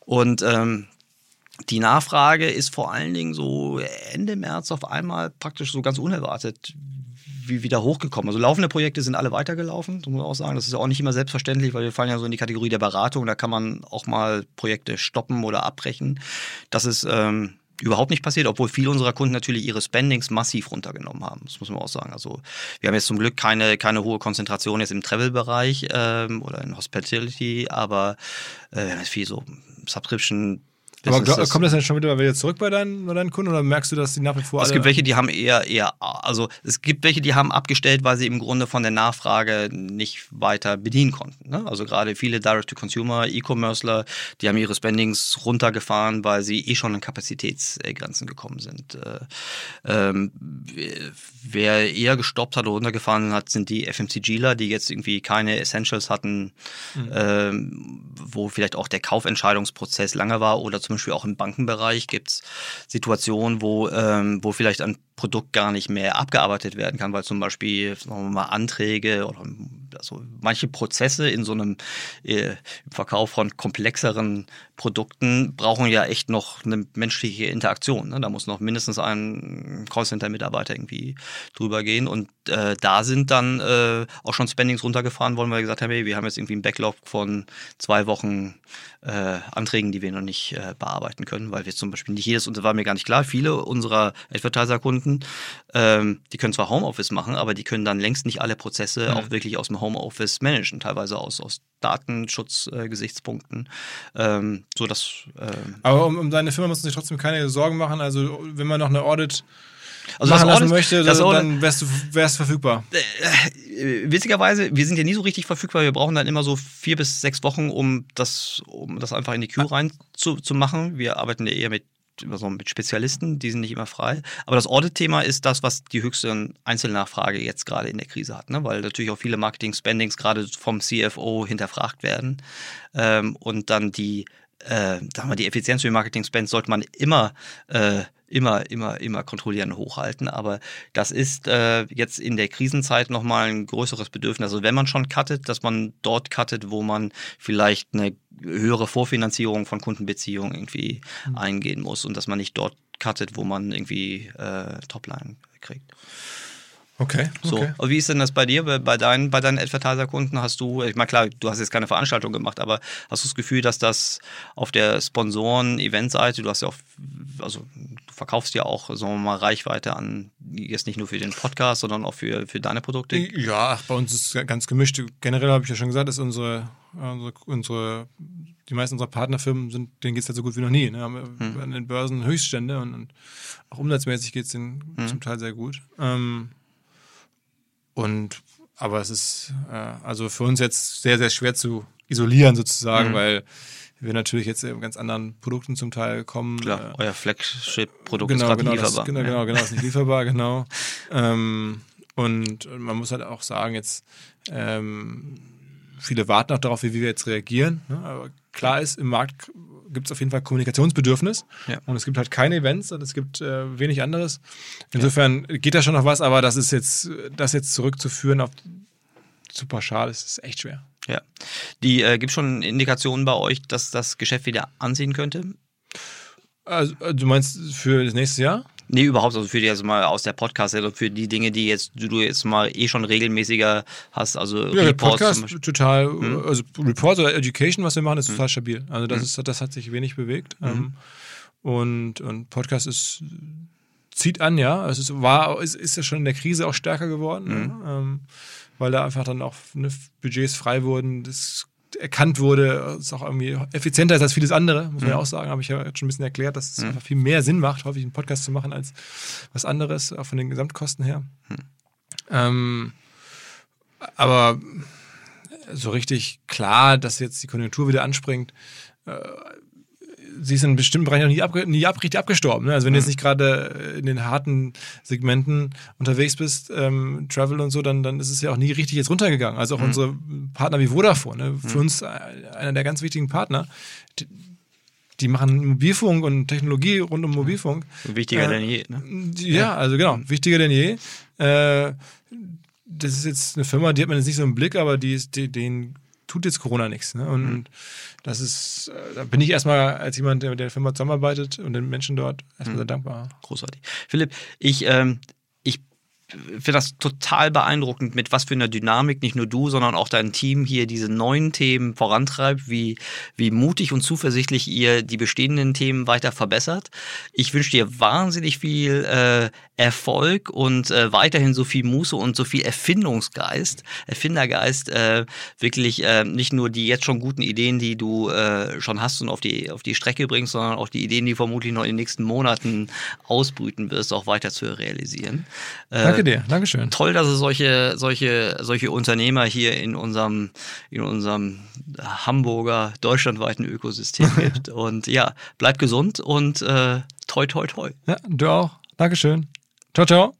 Und ähm, die Nachfrage ist vor allen Dingen so Ende März auf einmal praktisch so ganz unerwartet wieder hochgekommen. Also laufende Projekte sind alle weitergelaufen, muss man auch sagen. Das ist ja auch nicht immer selbstverständlich, weil wir fallen ja so in die Kategorie der Beratung. Da kann man auch mal Projekte stoppen oder abbrechen. Das ist ähm, überhaupt nicht passiert, obwohl viele unserer Kunden natürlich ihre Spendings massiv runtergenommen haben. Das muss man auch sagen. Also wir haben jetzt zum Glück keine, keine hohe Konzentration jetzt im Travel-Bereich ähm, oder in Hospitality, aber äh, wir haben jetzt viel so Subscription aber glaub, kommt das dann schon wieder zurück bei deinen, bei deinen Kunden oder merkst du, dass die nach wie vor Es gibt welche, die haben eher, eher, also es gibt welche, die haben abgestellt, weil sie im Grunde von der Nachfrage nicht weiter bedienen konnten. Ne? Also gerade viele Direct-to-Consumer, E-Commercer, die haben ihre Spendings runtergefahren, weil sie eh schon an Kapazitätsgrenzen gekommen sind. Äh, ähm, wer eher gestoppt hat oder runtergefahren hat, sind die FMCGler, die jetzt irgendwie keine Essentials hatten, mhm. ähm, wo vielleicht auch der Kaufentscheidungsprozess lange war oder zum Beispiel auch im Bankenbereich gibt es Situationen, wo, ähm, wo vielleicht ein Produkt gar nicht mehr abgearbeitet werden kann, weil zum Beispiel sagen wir mal, Anträge oder also manche Prozesse in so einem äh, Verkauf von komplexeren Produkten brauchen ja echt noch eine menschliche Interaktion. Ne? Da muss noch mindestens ein Callcenter-Mitarbeiter irgendwie drüber gehen. Und äh, da sind dann äh, auch schon Spendings runtergefahren worden, weil wir gesagt haben, hey, wir haben jetzt irgendwie einen Backlog von zwei Wochen äh, Anträgen, die wir noch nicht äh, bearbeiten können, weil wir zum Beispiel nicht jedes, und das war mir gar nicht klar, viele unserer Advertiser-Kunden, ähm, die können zwar Homeoffice machen, aber die können dann längst nicht alle Prozesse mhm. auch wirklich aus dem Homeoffice managen, teilweise aus, aus Datenschutzgesichtspunkten, ähm, so dass. Ähm Aber um, um deine Firma musst du sich trotzdem keine Sorgen machen. Also wenn man noch eine Audit also machen lassen Audit- möchte, das dann wärst du wärst verfügbar. Äh, witzigerweise, wir sind ja nie so richtig verfügbar. Wir brauchen dann immer so vier bis sechs Wochen, um das, um das einfach in die Queue rein zu, zu machen. Wir arbeiten ja eher mit, so mit Spezialisten, die sind nicht immer frei. Aber das Audit-Thema ist das, was die höchste Einzelnachfrage jetzt gerade in der Krise hat, ne? weil natürlich auch viele Marketing-Spendings gerade vom CFO hinterfragt werden. Ähm, und dann die, äh, sagen wir, die Effizienz für Marketing-Spend sollte man immer äh, immer, immer, immer kontrollieren, hochhalten. Aber das ist äh, jetzt in der Krisenzeit nochmal ein größeres Bedürfnis. Also wenn man schon cuttet, dass man dort cuttet, wo man vielleicht eine höhere Vorfinanzierung von Kundenbeziehungen irgendwie eingehen muss und dass man nicht dort cuttet, wo man irgendwie äh, Topline kriegt. Okay. So, okay. und wie ist denn das bei dir, bei, deinen, bei deinen Advertiser-Kunden? Hast du, ich meine, klar, du hast jetzt keine Veranstaltung gemacht, aber hast du das Gefühl, dass das auf der Sponsoren-Event-Seite, du hast ja auch, also du verkaufst ja auch, sagen wir mal, Reichweite an, jetzt nicht nur für den Podcast, sondern auch für, für deine Produkte? Ja, bei uns ist es ganz gemischt. Generell habe ich ja schon gesagt, dass unsere, unsere, unsere die meisten unserer Partnerfirmen sind, denen geht es halt so gut wie noch nie. Ne? Haben Hm. an den Börsen Höchststände und, und auch umsatzmäßig geht es denen Hm. zum Teil sehr gut. Ähm, und aber es ist äh, also für uns jetzt sehr, sehr schwer zu isolieren sozusagen, Mhm. weil wir natürlich jetzt in ganz anderen Produkten zum Teil kommen. Klar, Äh, euer Flagship-Produkt ist genau, gerade genau, lieferbar. Das, genau, Ja. genau, genau, ist nicht lieferbar, genau. ähm, und man muss halt auch sagen, jetzt ähm, viele warten auch darauf, wie wir jetzt reagieren. Ne? Aber klar ist, im Markt gibt es auf jeden Fall Kommunikationsbedürfnis Ja. und es gibt halt keine Events und es gibt äh, wenig anderes. Insofern geht da schon noch was, aber das ist jetzt, das jetzt zurückzuführen auf zu pauschal ist, ist echt schwer. Ja. Die äh, gibt schon Indikationen bei euch, dass das Geschäft wieder anziehen könnte? Also, äh, du meinst für das nächste Jahr? Nee, überhaupt, also für die also mal aus der Podcast, also für die Dinge, die jetzt du jetzt mal eh schon regelmäßiger hast, also Ja, der Reports Podcast total, Hm. also Report oder Education, was wir machen, ist total stabil. Also das ist, das hat sich wenig bewegt. Hm. Ähm, und, und Podcast ist zieht an, ja. Es ist, war, ist, ist ja schon in der Krise auch stärker geworden, Hm. ne? ähm, weil da einfach dann auch ne, Budgets frei wurden, das erkannt wurde, es auch irgendwie effizienter ist als vieles andere, muss man Hm. ja auch sagen, habe ich ja jetzt schon ein bisschen erklärt, dass es einfach viel mehr Sinn macht, häufig einen Podcast zu machen als was anderes, auch von den Gesamtkosten her. Hm. Ähm, aber so richtig klar, dass jetzt die Konjunktur wieder anspringt, äh, sie ist in bestimmten Bereichen noch nie, abge nie ab richtig abgestorben. Ne? Also wenn du jetzt nicht gerade in den harten Segmenten unterwegs bist, ähm, Travel und so, dann, dann ist es ja auch nie richtig jetzt runtergegangen. Also auch unsere Partner wie Vodafone, ne? für uns äh, einer der ganz wichtigen Partner, die, die machen Mobilfunk und Technologie rund um Mobilfunk. Wichtiger Äh, denn je. Ne? Ja, also genau, wichtiger denn je. Äh, das ist jetzt eine Firma, die hat man jetzt nicht so im Blick, aber die ist, die, denen tut jetzt Corona nichts. Ne? Und Mhm. das ist, äh, da bin ich erstmal als jemand, der mit der Firma zusammenarbeitet und den Menschen dort Mhm. erstmal sehr dankbar. Großartig. Philipp, ich, ähm, ich finde das total beeindruckend, mit was für einer Dynamik nicht nur du, sondern auch dein Team hier diese neuen Themen vorantreibt, wie, wie mutig und zuversichtlich ihr die bestehenden Themen weiter verbessert. Ich wünsche dir wahnsinnig viel äh, Erfolg und äh, weiterhin so viel Muße und so viel Erfindungsgeist, Erfindergeist, äh, wirklich äh, nicht nur die jetzt schon guten Ideen, die du äh, schon hast und auf die, auf die Strecke bringst, sondern auch die Ideen, die vermutlich noch in den nächsten Monaten ausbrüten wirst, auch weiter zu realisieren. Äh, Danke dir, Dankeschön. Toll, dass es solche, solche, solche Unternehmer hier in unserem, in unserem Hamburger deutschlandweiten Ökosystem gibt. Und ja, bleib gesund und äh, toi toi toi. Ja, du auch. Dankeschön. Ciao, ciao.